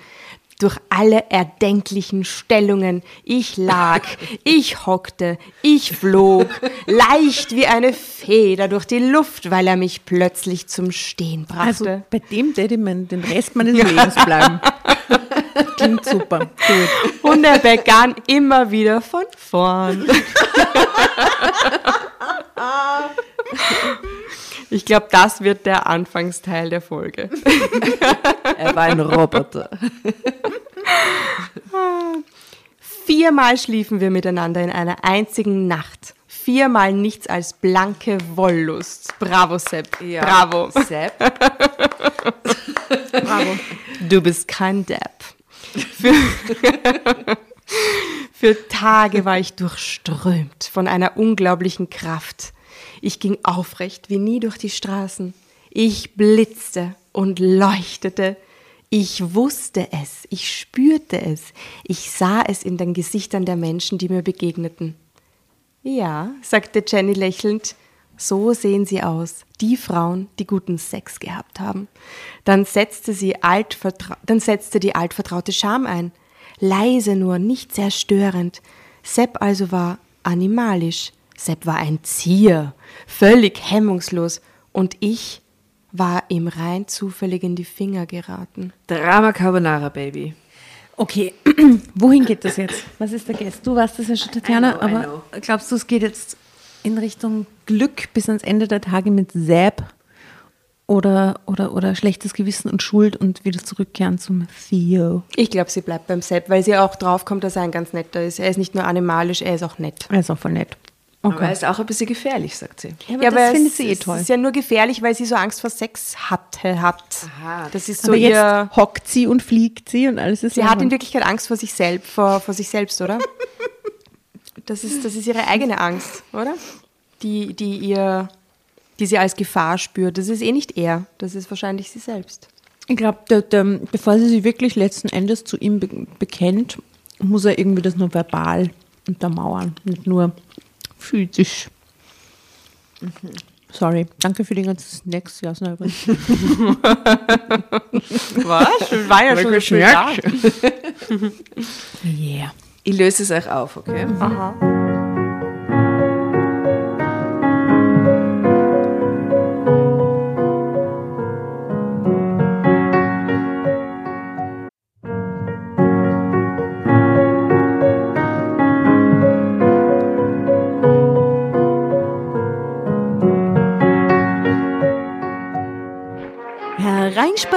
Durch alle erdenklichen Stellungen. Ich lag, ich hockte, ich flog, leicht wie eine Feder durch die Luft, weil er mich plötzlich zum Stehen brachte. Also bei dem hätte man den Rest meines Lebens bleiben. Klingt super. Gut. Und er begann immer wieder von vorn. Ich glaube, das wird der Anfangsteil der Folge. Er war ein Roboter. Viermal schliefen wir miteinander in einer einzigen Nacht. Viermal nichts als blanke Wollust. Bravo, Sepp. Bravo. Sepp. Bravo. Du bist kein Depp. Für, für Tage war ich durchströmt von einer unglaublichen Kraft. Ich ging aufrecht wie nie durch die Straßen. Ich blitzte und leuchtete. Ich wusste es, ich spürte es, ich sah es in den Gesichtern der Menschen, die mir begegneten. Ja, sagte Jenny lächelnd, so sehen sie aus, die Frauen, die guten Sex gehabt haben. Dann setzte, sie altvertra dann setzte die altvertraute Scham ein. Leise nur, nicht sehr störend. Sepp also war animalisch. Sepp war ein Zier, völlig hemmungslos. Und ich war ihm rein zufällig in die Finger geraten. Drama Carbonara, Baby. Okay, wohin geht das jetzt? Was ist der Guest? Du warst das ja schon, Tatjana, know, aber glaubst du, es geht jetzt in Richtung Glück bis ans Ende der Tage mit Sepp oder, oder, oder schlechtes Gewissen und Schuld und wieder zurückkehren zum Theo? Ich glaube, sie bleibt beim Sepp, weil sie auch draufkommt, dass er ein ganz netter ist. Er ist nicht nur animalisch, er ist auch nett. Er ist auch voll nett. Aber er ist auch ein bisschen gefährlich, sagt sie. Ja, aber Ja, das findet es, sie eh es toll. ist ja nur gefährlich, weil sie so Angst vor Sex hatte, hat. Aha. Das ist so aber jetzt ihr... hockt sie und fliegt sie und alles ist Sie hat in. Wirklichkeit Angst vor sich selbst, vor, vor sich selbst, oder? Das ist, das ist ihre eigene Angst, oder? Die, die ihr, die sie als Gefahr spürt. Das ist eh nicht er, das ist wahrscheinlich sie selbst. Ich glaube, bevor sie sich wirklich letzten Endes zu ihm be bekennt, muss er irgendwie das nur verbal untermauern, nicht nur physisch. Sorry, danke für die ganzen Snacks, Jasna. übrigens. Was? War ja schon schön da. Yeah. Ich löse es euch auf, okay?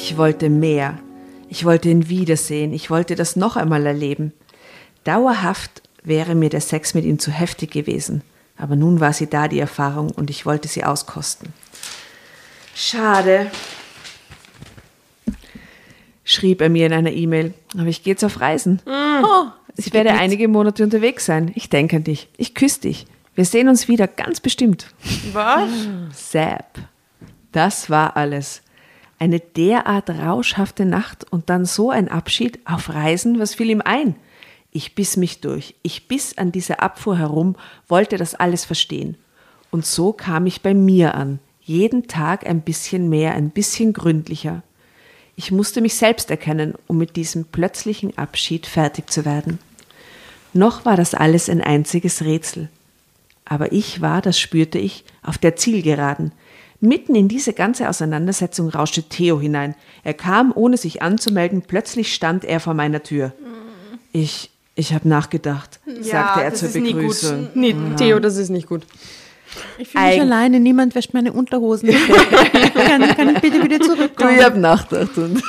Ich wollte mehr. Ich wollte ihn wiedersehen. Ich wollte das noch einmal erleben. Dauerhaft wäre mir der Sex mit ihm zu heftig gewesen. Aber nun war sie da, die Erfahrung, und ich wollte sie auskosten. Schade, schrieb er mir in einer E-Mail. Aber ich gehe jetzt auf Reisen. Oh, ich werde einige Monate unterwegs sein. Ich denke an dich. Ich küsse dich. Wir sehen uns wieder, ganz bestimmt. Was? Sepp. Das war alles. Eine derart rauschhafte Nacht und dann so ein Abschied auf Reisen, was fiel ihm ein? Ich biss mich durch. Ich biss an dieser Abfuhr herum, wollte das alles verstehen. Und so kam ich bei mir an. Jeden Tag ein bisschen mehr, ein bisschen gründlicher. Ich musste mich selbst erkennen, um mit diesem plötzlichen Abschied fertig zu werden. Noch war das alles ein einziges Rätsel. Aber ich war, das spürte ich, auf der Zielgeraden. Mitten in diese ganze Auseinandersetzung rauschte Theo hinein. Er kam, ohne sich anzumelden, plötzlich stand er vor meiner Tür. Ich, ich habe nachgedacht, sagte er das zur ist nie Begrüßung. gut. Nee, Theo, das ist nicht gut. Ich fühle mich Eig- alleine, niemand wäscht meine Unterhosen. kann, kann ich bitte wieder Du, zurückkommen? ich hab nachgedacht. Und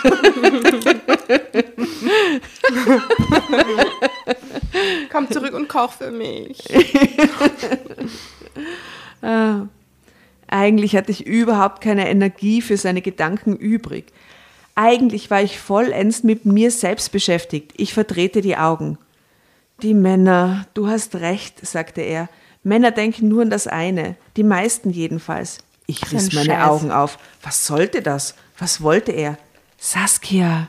Komm zurück und koch für mich. Eigentlich hatte ich überhaupt keine Energie für seine Gedanken übrig. Eigentlich war ich vollends mit mir selbst beschäftigt. Ich verdrehte die Augen. Die Männer, du hast recht, sagte er. Männer denken nur an das eine, die meisten jedenfalls. Ich riss meine Scheiß. Augen auf. Was sollte das? Was wollte er? Saskia,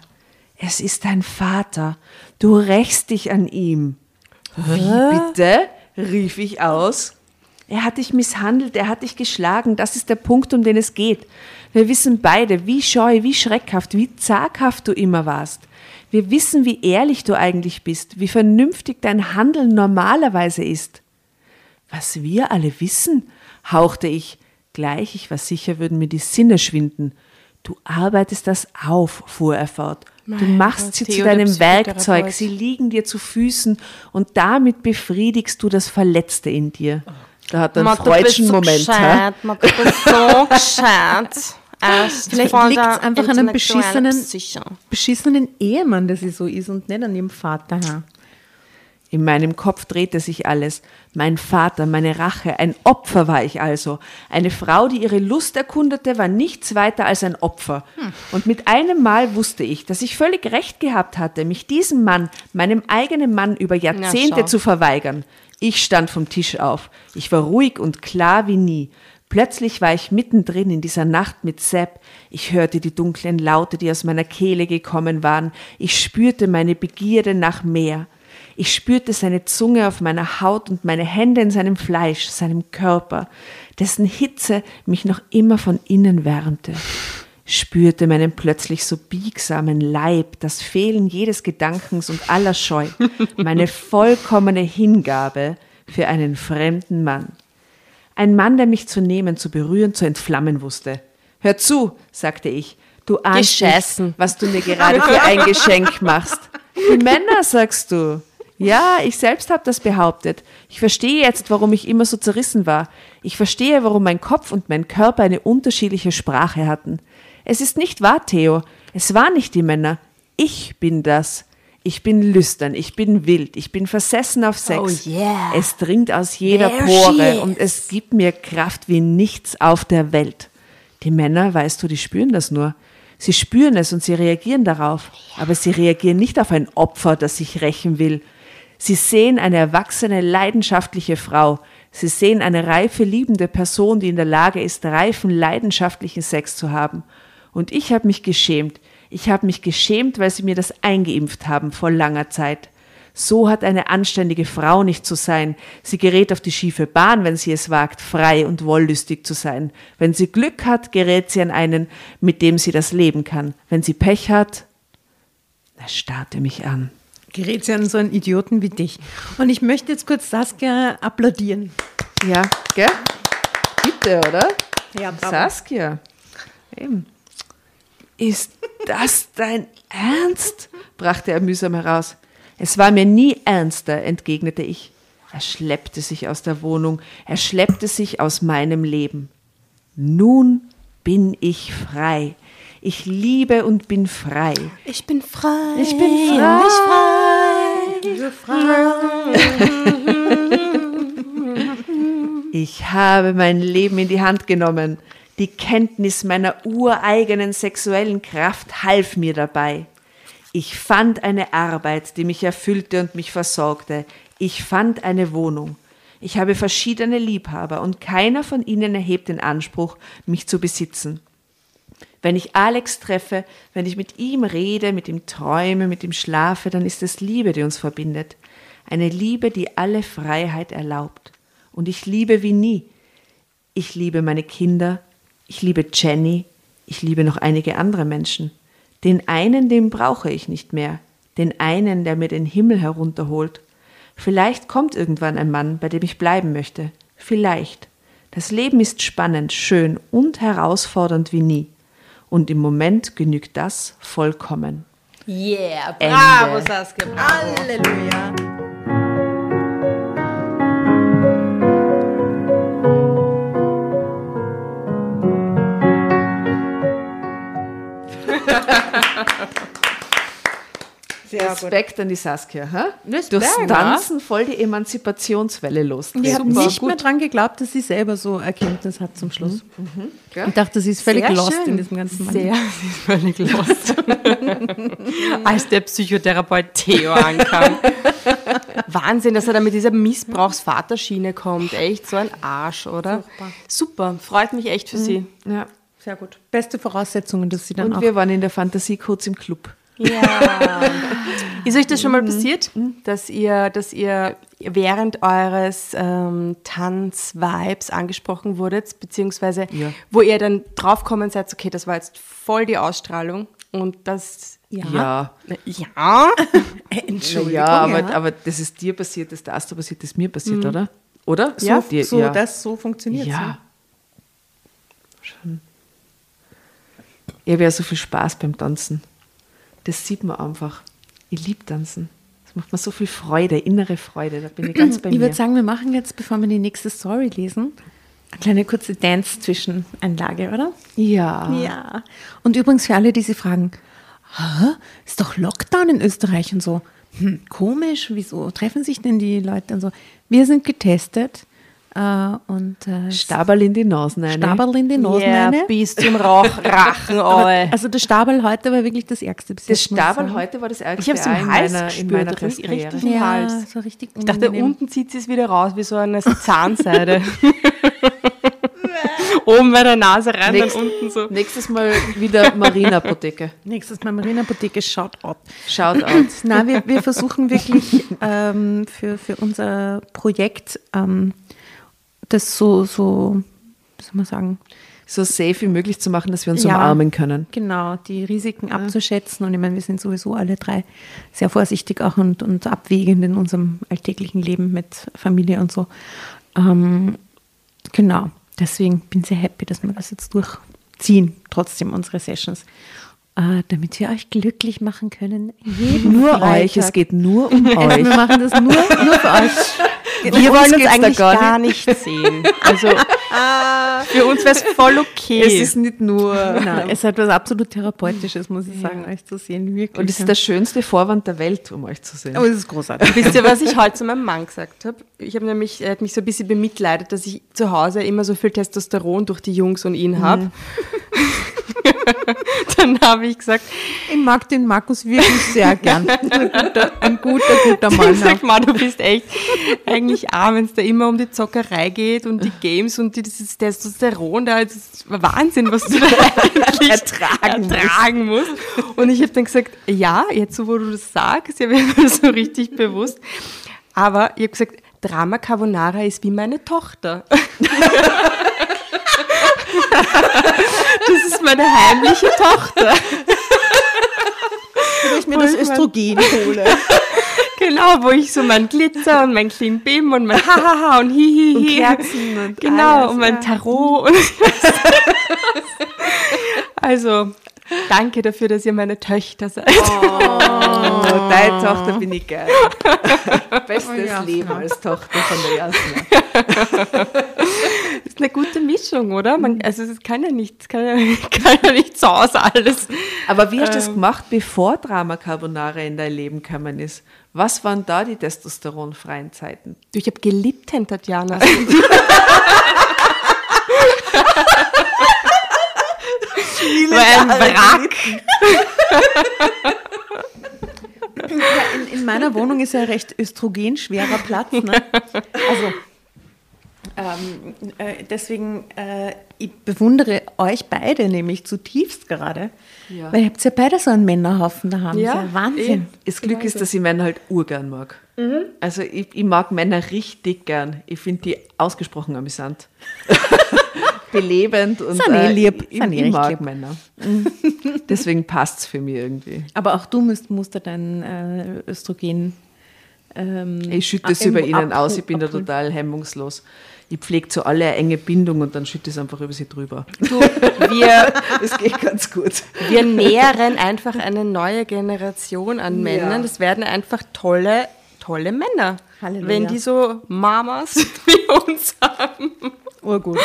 es ist dein Vater. Du rächst dich an ihm. Wie bitte? rief ich aus. Er hat dich misshandelt, er hat dich geschlagen. Das ist der Punkt, um den es geht. Wir wissen beide, wie scheu, wie schreckhaft, wie zaghaft du immer warst. Wir wissen, wie ehrlich du eigentlich bist, wie vernünftig dein Handeln normalerweise ist. Was wir alle wissen, hauchte ich. Gleich, ich war sicher, würden mir die Sinne schwinden. Du arbeitest das auf, fuhr er fort. Du machst Gott, sie zu deinem Werkzeug, sie liegen dir zu Füßen und damit befriedigst du das Verletzte in dir. Da hat er einen freudschen so Moment. Gescheit, du bist so gescheit. Erst Vielleicht liegt es einfach an einem beschissenen, beschissenen Ehemann, dass sie so ist und nicht an ihrem Vater. In meinem Kopf drehte sich alles. Mein Vater, meine Rache, ein Opfer war ich also. Eine Frau, die ihre Lust erkundete, war nichts weiter als ein Opfer. Hm. Und mit einem Mal wusste ich, dass ich völlig recht gehabt hatte, mich diesem Mann, meinem eigenen Mann über Jahrzehnte zu verweigern. Ich stand vom Tisch auf. Ich war ruhig und klar wie nie. Plötzlich war ich mittendrin in dieser Nacht mit Sepp. Ich hörte die dunklen Laute, die aus meiner Kehle gekommen waren. Ich spürte meine Begierde nach mehr. Ich spürte seine Zunge auf meiner Haut und meine Hände in seinem Fleisch, seinem Körper, dessen Hitze mich noch immer von innen wärmte. Spürte meinen plötzlich so biegsamen Leib, das Fehlen jedes Gedankens und aller Scheu, meine vollkommene Hingabe für einen fremden Mann. Ein Mann, der mich zu nehmen, zu berühren, zu entflammen wusste. Hör zu, sagte ich, du ahnst nicht, was du mir gerade für ein Geschenk machst. Die Männer, sagst du. Ja, ich selbst habe das behauptet. Ich verstehe jetzt, warum ich immer so zerrissen war. Ich verstehe, warum mein Kopf und mein Körper eine unterschiedliche Sprache hatten. Es ist nicht wahr, Theo. Es war nicht die Männer. Ich bin das. Ich bin lüstern, ich bin wild, ich bin versessen auf Sex. Oh yeah. Es dringt aus jeder There Pore und es gibt mir Kraft wie nichts auf der Welt. Die Männer, weißt du, die spüren das nur. Sie spüren es und sie reagieren darauf. Aber sie reagieren nicht auf ein Opfer, das sich rächen will Sie sehen eine erwachsene, leidenschaftliche Frau. Sie sehen eine reife, liebende Person, die in der Lage ist, reifen, leidenschaftlichen Sex zu haben. Und ich habe mich geschämt. Ich habe mich geschämt, weil sie mir das eingeimpft haben vor langer Zeit. So hat eine anständige Frau nicht zu sein. Sie gerät auf die schiefe Bahn, wenn sie es wagt, frei und wollüstig zu sein. Wenn sie Glück hat, gerät sie an einen, mit dem sie das leben kann. Wenn sie Pech hat, er starrte mich an gerät sie an so einen Idioten wie dich. Und ich möchte jetzt kurz Saskia applaudieren. Ja, gell? Bitte, oder? Ja, bravo. Saskia. Eben. Ist das dein Ernst? brachte er mühsam heraus. Es war mir nie ernster, entgegnete ich. Er schleppte sich aus der Wohnung, er schleppte sich aus meinem Leben. Nun bin ich frei. Ich liebe und bin frei. Ich bin frei. Ich bin frei. Ich frei. Ich habe mein Leben in die Hand genommen. Die Kenntnis meiner ureigenen sexuellen Kraft half mir dabei. Ich fand eine Arbeit, die mich erfüllte und mich versorgte. Ich fand eine Wohnung. Ich habe verschiedene Liebhaber und keiner von ihnen erhebt den Anspruch, mich zu besitzen. Wenn ich Alex treffe, wenn ich mit ihm rede, mit ihm träume, mit ihm schlafe, dann ist es Liebe, die uns verbindet. Eine Liebe, die alle Freiheit erlaubt. Und ich liebe wie nie. Ich liebe meine Kinder, ich liebe Jenny, ich liebe noch einige andere Menschen. Den einen, den brauche ich nicht mehr. Den einen, der mir den Himmel herunterholt. Vielleicht kommt irgendwann ein Mann, bei dem ich bleiben möchte. Vielleicht. Das Leben ist spannend, schön und herausfordernd wie nie. Und im Moment genügt das vollkommen. Yeah, bravo Ende. Saskia, bravo. Halleluja. Respekt an die Saskia. Hä? Respekt, Durchs ja. Tanzen voll die Emanzipationswelle los. Ich habe Super, nicht gut. mehr dran geglaubt, dass sie selber so Erkenntnis hat zum Schluss. gell? Ich dachte, sie ist völlig Sehr lost schön. in diesem ganzen Mann. Sehr, sie ist völlig lost. Als der Psychotherapeut Theo ankam. Wahnsinn, dass er da mit dieser Missbrauchsvaterschiene kommt. Echt so ein Arsch, oder? Super. Freut mich echt für Sie. Ja. Sehr gut. Beste Voraussetzungen, dass sie dann Und auch. wir waren in der Fantasie kurz im Club. Ja. Ist euch das schon mal passiert, dass ihr, dass ihr während eures ähm, Tanz-Vibes angesprochen wurdet, beziehungsweise Ja. wo ihr dann draufkommen seid, okay, das war jetzt voll die Ausstrahlung und das Ja. ja, Entschuldigung. ja, aber, ja. aber das ist dir passiert, das ist Astro passiert, das ist mir passiert, oder? Oder? so, Ja. Dir, so ja. das so funktioniert. ja. Schon. Ich habe ja so viel Spaß beim Tanzen. Das sieht man einfach. Ich liebe Tanzen. Das macht mir so viel Freude, innere Freude. Da bin ich ganz bei Ich mir. würde sagen, wir machen jetzt, bevor wir die nächste Story lesen, eine kleine kurze Dance-Zwischeneinlage, oder? ja. Ja. Und übrigens für alle, die sich fragen, Hä? ist doch Lockdown in Österreich und so. Hm, komisch, wieso treffen sich denn die Leute und so? Wir sind getestet äh, und äh, Staberl in die Nasen rein. Staberl in die Nase ja, rein. bis zum Rauch, Rachen. Also der Stabel heute war wirklich das Ärgste bis Das ich Staberl heute war das Ich ärgste hab's im Ei in Hals meiner, in gespürt, meiner richtig- richtig- Ja, Hals. so richtig Ich dachte, unten zieht sie es wieder raus, wie so eine Zahnseide. Oben bei der Nase rein, Nächst- dann unten so. Nächstes Mal wieder Marienapotheke. Nächstes Mal Marienapotheke Shoutout. Shoutout. Na, wir, wir versuchen wirklich ähm, für, für unser Projekt ähm, das so, so, wie soll man sagen, So safe wie möglich zu machen, dass wir uns Ja. umarmen können. genau, die Risiken abzuschätzen. Und ich meine, wir sind sowieso alle drei sehr vorsichtig auch und, und abwägend in unserem alltäglichen Leben mit Familie und so. Ähm, genau, deswegen bin ich sehr happy, dass wir das jetzt durchziehen, trotzdem unsere Sessions. Äh, damit wir euch glücklich machen können. Jeden Nur Freitag. euch, es geht nur um Wir euch. machen das nur, nur für euch. Wir uns wollen uns eigentlich gar gar, nicht sehen. Also für uns wäre es voll okay. Es ist nicht nur. Nein, es ist etwas absolut Therapeutisches, muss ich sagen, euch zu sehen. Wirklich. Und es ist der schönste Vorwand der Welt, um euch zu sehen. oh, es ist großartig. Wisst ihr, was ich heute zu meinem Mann gesagt habe? Ich habe nämlich, er hat mich so ein bisschen bemitleidet, dass ich zu Hause immer so viel Testosteron durch die Jungs und ihn habe. Dann habe ich gesagt, Ich mag den Markus wirklich sehr gern. Ein guter, ein guter, guter ich Mann. hab gesagt, Mann, du bist echt eigentlich arm, wenn es da immer um die Zockerei geht und die Games und die, dieses Testosteron da. Das ist Wahnsinn, was du da eigentlich Ertragen ertragen musst. Und ich habe dann gesagt, ja, jetzt so, wo du das sagst, ja, mir so richtig bewusst. Aber ich habe gesagt, Drama Carbonara ist wie meine Tochter. Das ist meine heimliche Tochter. Wo ich mir das Östrogen hole. Genau, wo ich so mein Glitzer und mein Clean Bim und mein Hahaha und Hihihi. Und Kerzen und Genau, alles, und mein ja. Tarot. Und also, danke dafür, dass ihr meine Töchter seid. Oh, deine Tochter bin ich geil. Bestes Oh, ja. Leben als Tochter von der Jasna. Eine gute Mischung, oder? Man, also, es kann ja nicht, es kann ja, kann ja nicht so aus alles. Aber wie hast du das gemacht, bevor Drama Carbonara in dein Leben gekommen ist? Was waren da die testosteronfreien Zeiten? Du, Ich habe geliebt, Tatjana. War ein Wrack. Ja, in, in meiner Wohnung ist ja ein recht östrogenschwerer Platz. Ne? Also, ähm, äh, deswegen, äh, ich bewundere euch beide nämlich zutiefst gerade. Ja. Weil ihr habt ja beide so einen Männerhaufen daheim. Ja, das ist ja Wahnsinn. Das Glück ist, dass ich Männer halt urgern mag. Also ich, ich mag Männer richtig gern. Ich finde die ausgesprochen amüsant. Belebend und Sind eh äh, lieb. ich, eh ich recht mag lieb. Männer. Deswegen passt es für mich irgendwie. Aber auch du musst, musst da dein äh, Östrogen. Ähm, Ich schütte es ab- über ihnen aus, ich bin da total hemmungslos. Ich pflege zu alle eine enge Bindung und dann schütte es einfach über sie drüber. Du, wir, Das geht ganz gut. wir nähren einfach eine neue Generation an Männern. Das werden einfach tolle, tolle Männer. Halleluja. Wenn die so Mamas wie uns haben. Urgut.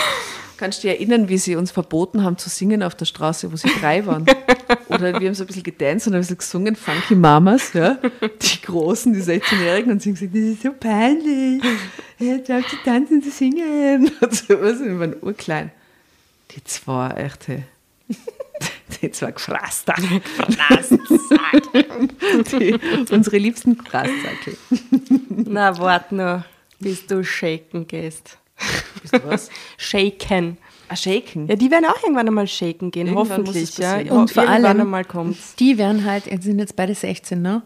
Kannst du dich erinnern, wie sie uns verboten haben zu singen auf der Straße, wo sie drei waren? Oder wir haben so ein bisschen gedanced und ein bisschen gesungen, Funky Mamas, ja? Die Großen, die 16-Jährigen, und sie haben gesagt, das ist so peinlich. Jetzt darf zu tanzen, zu singen. Und so was. Wir waren urklein. Die zwei, echt, hey. Die zwei Gefrasster. Die, unsere liebsten Gefraßzackel. Na, wart noch, bis du shaken gehst. Was? Shaken. Ah, shaken. Ja, die werden auch irgendwann einmal shaken gehen, Irgendwann hoffentlich. Ja. passieren. Und vor irgendwann allem- einmal kommt's. Die werden halt, jetzt sind jetzt beide 16, ne?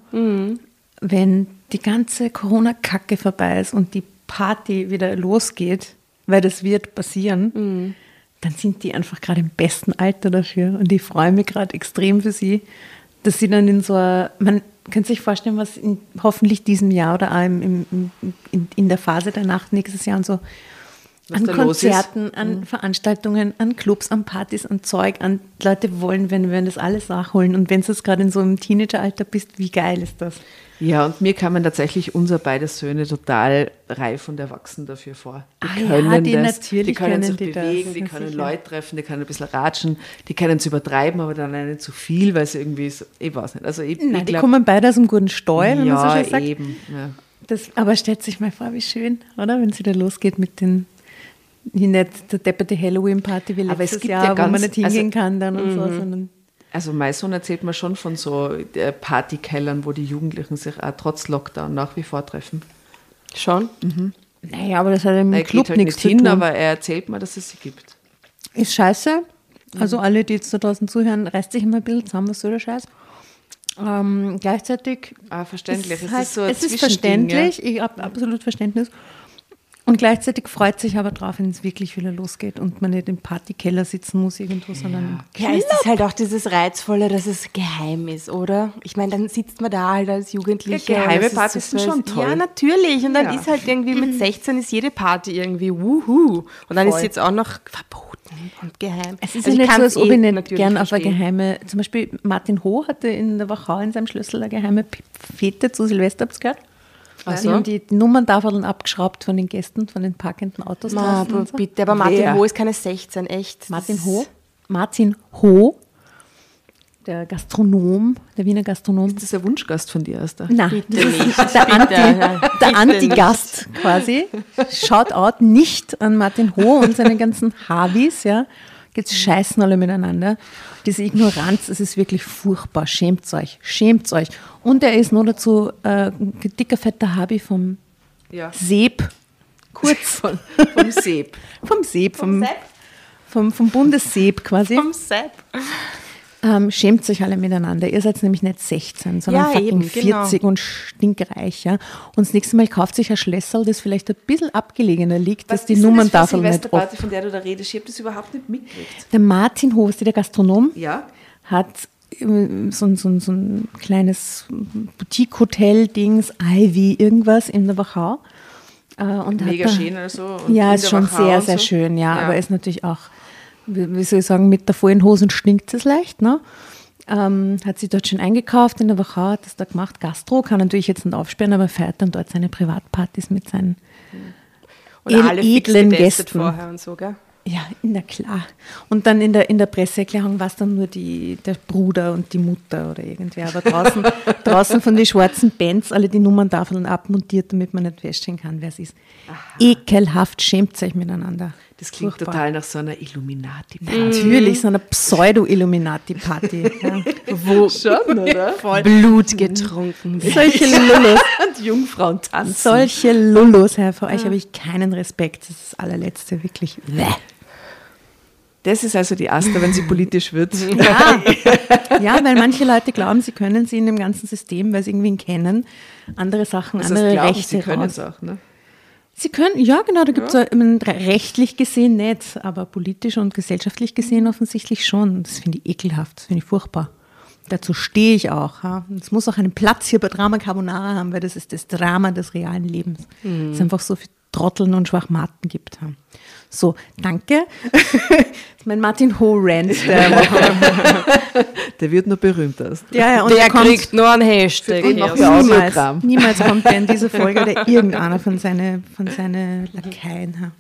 Wenn die ganze Corona-Kacke vorbei ist und die Party wieder losgeht, weil das wird passieren, dann sind die einfach gerade im besten Alter dafür. Und ich freue mich gerade extrem für sie, dass sie dann in so einer, man kann sich vorstellen, was in hoffentlich diesem Jahr oder auch im, im, in, in der Phase danach nächstes Jahr und so an da. Mhm. Konzerten, an Veranstaltungen, an Clubs, an Partys, an Zeug, an Leute wollen, wenn wir das alles nachholen. Und wenn du jetzt gerade in so einem Teenageralter bist, wie geil ist das? Ja, und mir kamen tatsächlich unsere beiden Söhne total reif und erwachsen dafür vor. Die Ah ja, können die das, natürlich die können, können sich die das, bewegen, die ja, können sicher. Leute treffen, die können ein bisschen ratschen, die können es übertreiben, aber dann nicht zu viel, weil sie irgendwie so, ich weiß nicht. Also ich, Nein, ich die glaub, kommen beide aus dem guten Steuer, wenn man ja, so schön sagt. eben. Ja. Das, aber stellt sich mal vor, wie schön, oder? Wenn es wieder losgeht mit den, nicht der depperte Halloween-Party wie Aber es letztes gibt Jahr, ja wo ganz- man nicht hingehen also- kann dann und so, sondern Also mein Sohn erzählt mir schon von so äh, Partykellern, wo die Jugendlichen sich auch trotz Lockdown nach wie vor treffen. Schon? naja, aber das hat im Er Club halt nichts nicht zu hin, tun. aber er erzählt mir, dass es sie gibt. Ist scheiße. Also alle, die jetzt da draußen zuhören, reißt sich immer ein bisschen zusammen, was soll der Scheiß. Ähm, gleichzeitig Ah, verständlich. ist Es halt, ist so es ist verständlich, ich habe absolut Verständnis. Und gleichzeitig freut sich aber drauf, wenn es wirklich wieder losgeht und man nicht im Partykeller sitzen muss irgendwo, sondern Ja, es ist halt auch dieses Reizvolle, dass es geheim ist, oder? Ich meine, dann sitzt man da halt als Jugendlicher. Ja, geheime ist Partys sind schon toll. Ja, natürlich. Und dann Ja. ist halt irgendwie mit 16 ist jede Party irgendwie wuhu. Und dann ist Voll. sie jetzt auch noch verboten und geheim. Es ist Also ja ich nicht so, als ob eh ich nicht gern auf eine geheime, zum Beispiel Martin Ho hatte in der Wachau in seinem Schlüssel eine geheime Fete zu Silvester, habt ihr gehört? Ach Die so. haben die Nummerntafeln abgeschraubt von den Gästen, von den parkenden Autos Ma, aber so. bitte, aber Martin Wer? Ho ist keine 16, echt. Martin Das- Ho, Martin Ho, der Gastronom, der Wiener Gastronom. Das ist ein Wunschgast von dir, Asta. Na, Bitte das nicht. der, Anti, der Anti-Gast quasi. Shout out nicht an Martin Ho und seine ganzen Harvis, ja. Jetzt scheißen alle miteinander. Diese Ignoranz, es ist wirklich furchtbar. Schämt euch, schämt euch. Und er ist nur dazu äh, ein dicker, fetter Habi vom Ja. Seeb. Kurz Von, vom Seeb. vom Seeb, vom, Sepp? vom, vom Bundesseeb quasi. Vom Sepp. Ähm, schämt euch alle miteinander. Ihr seid nämlich nicht 16, sondern Ja, fucking eben, genau. 40 und stinkreich. Ja? Und das nächste Mal kauft sich ein Schlösserl, das vielleicht ein bisschen abgelegener liegt, dass die Nummerntafel das nicht offen von der du da redest? Ich habe das überhaupt nicht mitgekriegt. Der Martin Hosti, der Gastronom, Ja? hat ähm, so, ein- so, ein- so ein kleines Boutique-Hotel-Dings, Ivy, irgendwas in der Wachau. Äh, und Mega hat da, schön oder so. Ja, ist schon Wachau sehr, sehr so. schön, ja, Ja. aber ist natürlich auch, wie soll ich sagen, mit der vollen Hosen stinkt es leicht, ne? Ähm, hat sich dort schon eingekauft in der Wachau, hat das da gemacht. Gastro kann natürlich jetzt nicht aufsperren, aber feiert dann dort seine Privatpartys mit seinen Und edlen alle edlen Gästen. vorher und so, gell? Ja, na klar. Und dann in der, in der Presseerklärung war es dann nur die, der Bruder und die Mutter oder irgendwer. Aber draußen, draußen von den schwarzen Bands alle die Nummerntafeln abmontiert, damit man nicht feststellen kann, wer es ist. Ekelhaft, schämt euch miteinander. Das klingt Furchtbar. total nach so einer Illuminati-Party. Natürlich, so eine Pseudo-Illuminati-Party. ja. Wo Schon, oder? Blut getrunken wird. Solche Lullos, Und Jungfrauen tanzen. solche Lullos, Herr, vor euch habe ich keinen Respekt. Das ist das allerletzte, wirklich. Bäh. Das ist also die Asta, wenn sie politisch wird. Ja. ja, weil manche Leute glauben, sie können sie in dem ganzen System, weil sie irgendwen kennen, andere Sachen, Das heißt, andere glauben, Rechte sie können es auch, ne? Sie können, ja genau, da gibt es rechtlich gesehen nicht, aber politisch und gesellschaftlich gesehen offensichtlich schon. Das finde ich ekelhaft, das finde ich furchtbar. Dazu stehe ich auch. Ja. Es muss auch einen Platz hier bei Drama Carbonara haben, weil das ist das Drama des realen Lebens. Es einfach so viel Trotteln und Schwachmaten gibt. Ja. So, danke. das ist mein Martin Ho-Rant. der Woche. Der wird nur berühmt aus. Ja, ja, und Der kommt- kriegt nur einen Hashtag. machen wir niemals, niemals kommt der in diese Folge oder irgendeiner von seinen von seine Lakaien.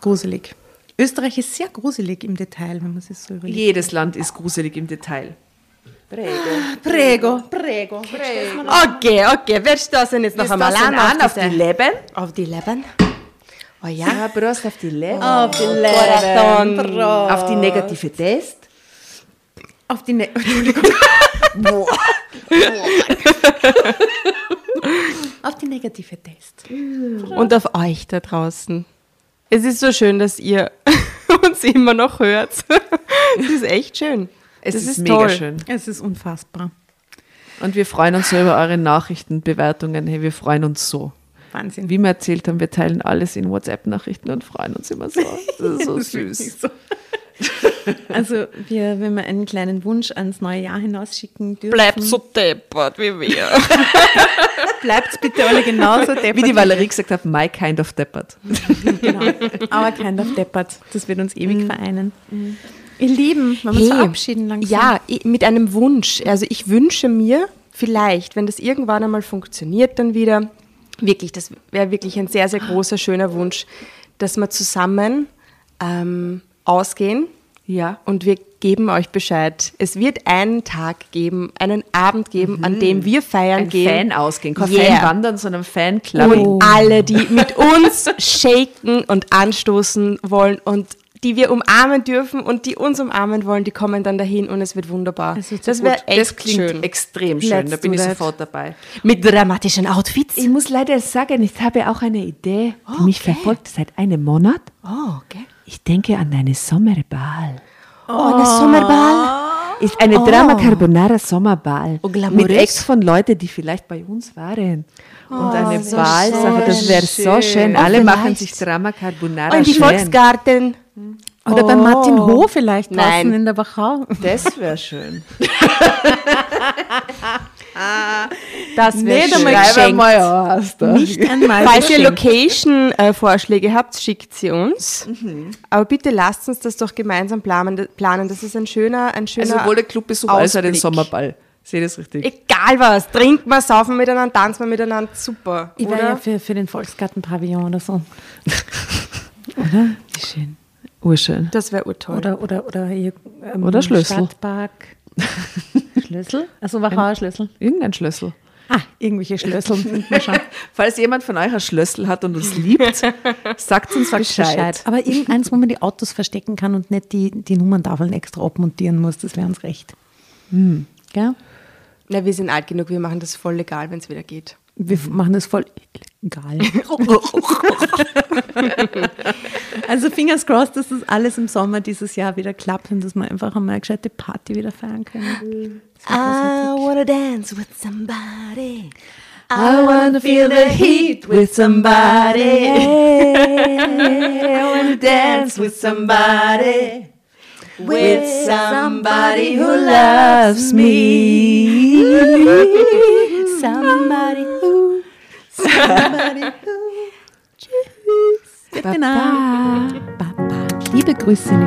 Gruselig. Österreich ist sehr gruselig im Detail, wenn man sich so überlegt. Jedes Land ist gruselig im Detail. Prego. Prego, prego. prego. Okay, okay, wir stoßen jetzt noch einmal an, an auf diese- die Leben. Auf die Leben. Oh ja. Ja, Prost auf die Leben. Auf die Corazon. Leben. Auf die negative Test. Auf die ne Entschuldigung. auf die negative Test. Und auf euch da draußen. Es ist so schön, dass ihr uns immer noch hört. Es ist echt schön. Es ist, ist mega toll. schön. Es ist unfassbar. Und wir freuen uns so über eure Nachrichten, Bewertungen. Hey, wir freuen uns so. Wahnsinn. Wie wir erzählt haben, wir teilen alles in WhatsApp-Nachrichten und freuen uns immer so. Das ist so Das ist wirklich süß. so. Also, wir, wenn wir einen kleinen Wunsch ans neue Jahr hinausschicken dürfen, Bleibt so deppert wie wir. bleibt bitte alle genauso deppert. Wie die Valerie gesagt hat, my kind of deppert. Genau. Aber kind of deppert. Das wird uns ewig vereinen. Ihr Lieben, wollen wir uns verabschieden langsam? Ja, mit einem Wunsch. Also ich wünsche mir vielleicht, wenn das irgendwann einmal funktioniert, dann wieder, wirklich, das wäre wirklich ein sehr, sehr großer, schöner Wunsch, dass wir zusammen ähm, ausgehen Ja. und wir geben euch Bescheid. Es wird einen Tag geben, einen Abend geben, an dem wir feiern Ein gehen. Fan ausgehen. Kein Yeah. Fan wandern, sondern Fan clubbing. Und alle, die mit uns shaken und anstoßen wollen und die wir umarmen dürfen und die uns umarmen wollen, die kommen dann dahin und es wird wunderbar. Wird so das echt Das klingt schön. extrem schön. Let's da bin ich that. sofort dabei. Mit dramatischen Outfits. Ich muss leider sagen, ich habe auch eine Idee, die mich verfolgt seit einem Monat. Oh, okay. Ich denke an eine Sommerball. Oh, eine Sommerball. Ist eine Drama Carbonara Sommerball. Oh, mit Ex von Leuten, die vielleicht bei uns waren. Und eine so Ballsache, das wäre so schön. Oh, Alle machen sich Drama Carbonara Und die schön. Volksgarten. Oder bei Martin Ho vielleicht draußen Nein. in der Wachau. Das wäre schön. Das wäre Nicht schön. einmal geschenkt. mal aus. Nicht einmal Falls ihr. Location-Vorschläge habt, schickt sie uns. Aber bitte lasst uns das doch gemeinsam planen. planen. Das ist ein schöner, ein schöner Also sowohl der Clubbesuch als auch den. Sommerball. Seht ihr das richtig? Egal was, trinken wir, saufen wir miteinander, tanzen wir miteinander, super. Ich wäre ja für, für den Volksgarten-Pavillon oder so. oder? Wie schön. Urschön. Das wäre urtoll. Oder, oder, oder, hier, ähm, Oder Schlüssel. Stadtpark. Schlüssel? Also Wachauer Schlüssel. Irgendein Schlüssel. Ah, irgendwelche Schlüssel. Falls jemand von euch ein Schlüssel hat und uns liebt, sagt uns Bescheid. Bescheid. Aber irgendeins, wo man die Autos verstecken kann und nicht die, die Nummerntafeln extra abmontieren muss, das wäre uns recht. Hm. Gell? Na, wir sind alt genug, wir machen das voll legal, wenn es wieder geht. Wir machen das voll egal. also fingers crossed, dass das alles im Sommer dieses Jahr wieder klappt und dass wir einfach einmal eine gescheite Party wieder feiern können. I wanna dance with somebody. I wanna feel the heat with somebody. I wanna dance with somebody. With somebody who loves me. Somebody who. Somebody who. Tschüss. Nacht. Baba. Liebe Grüße in die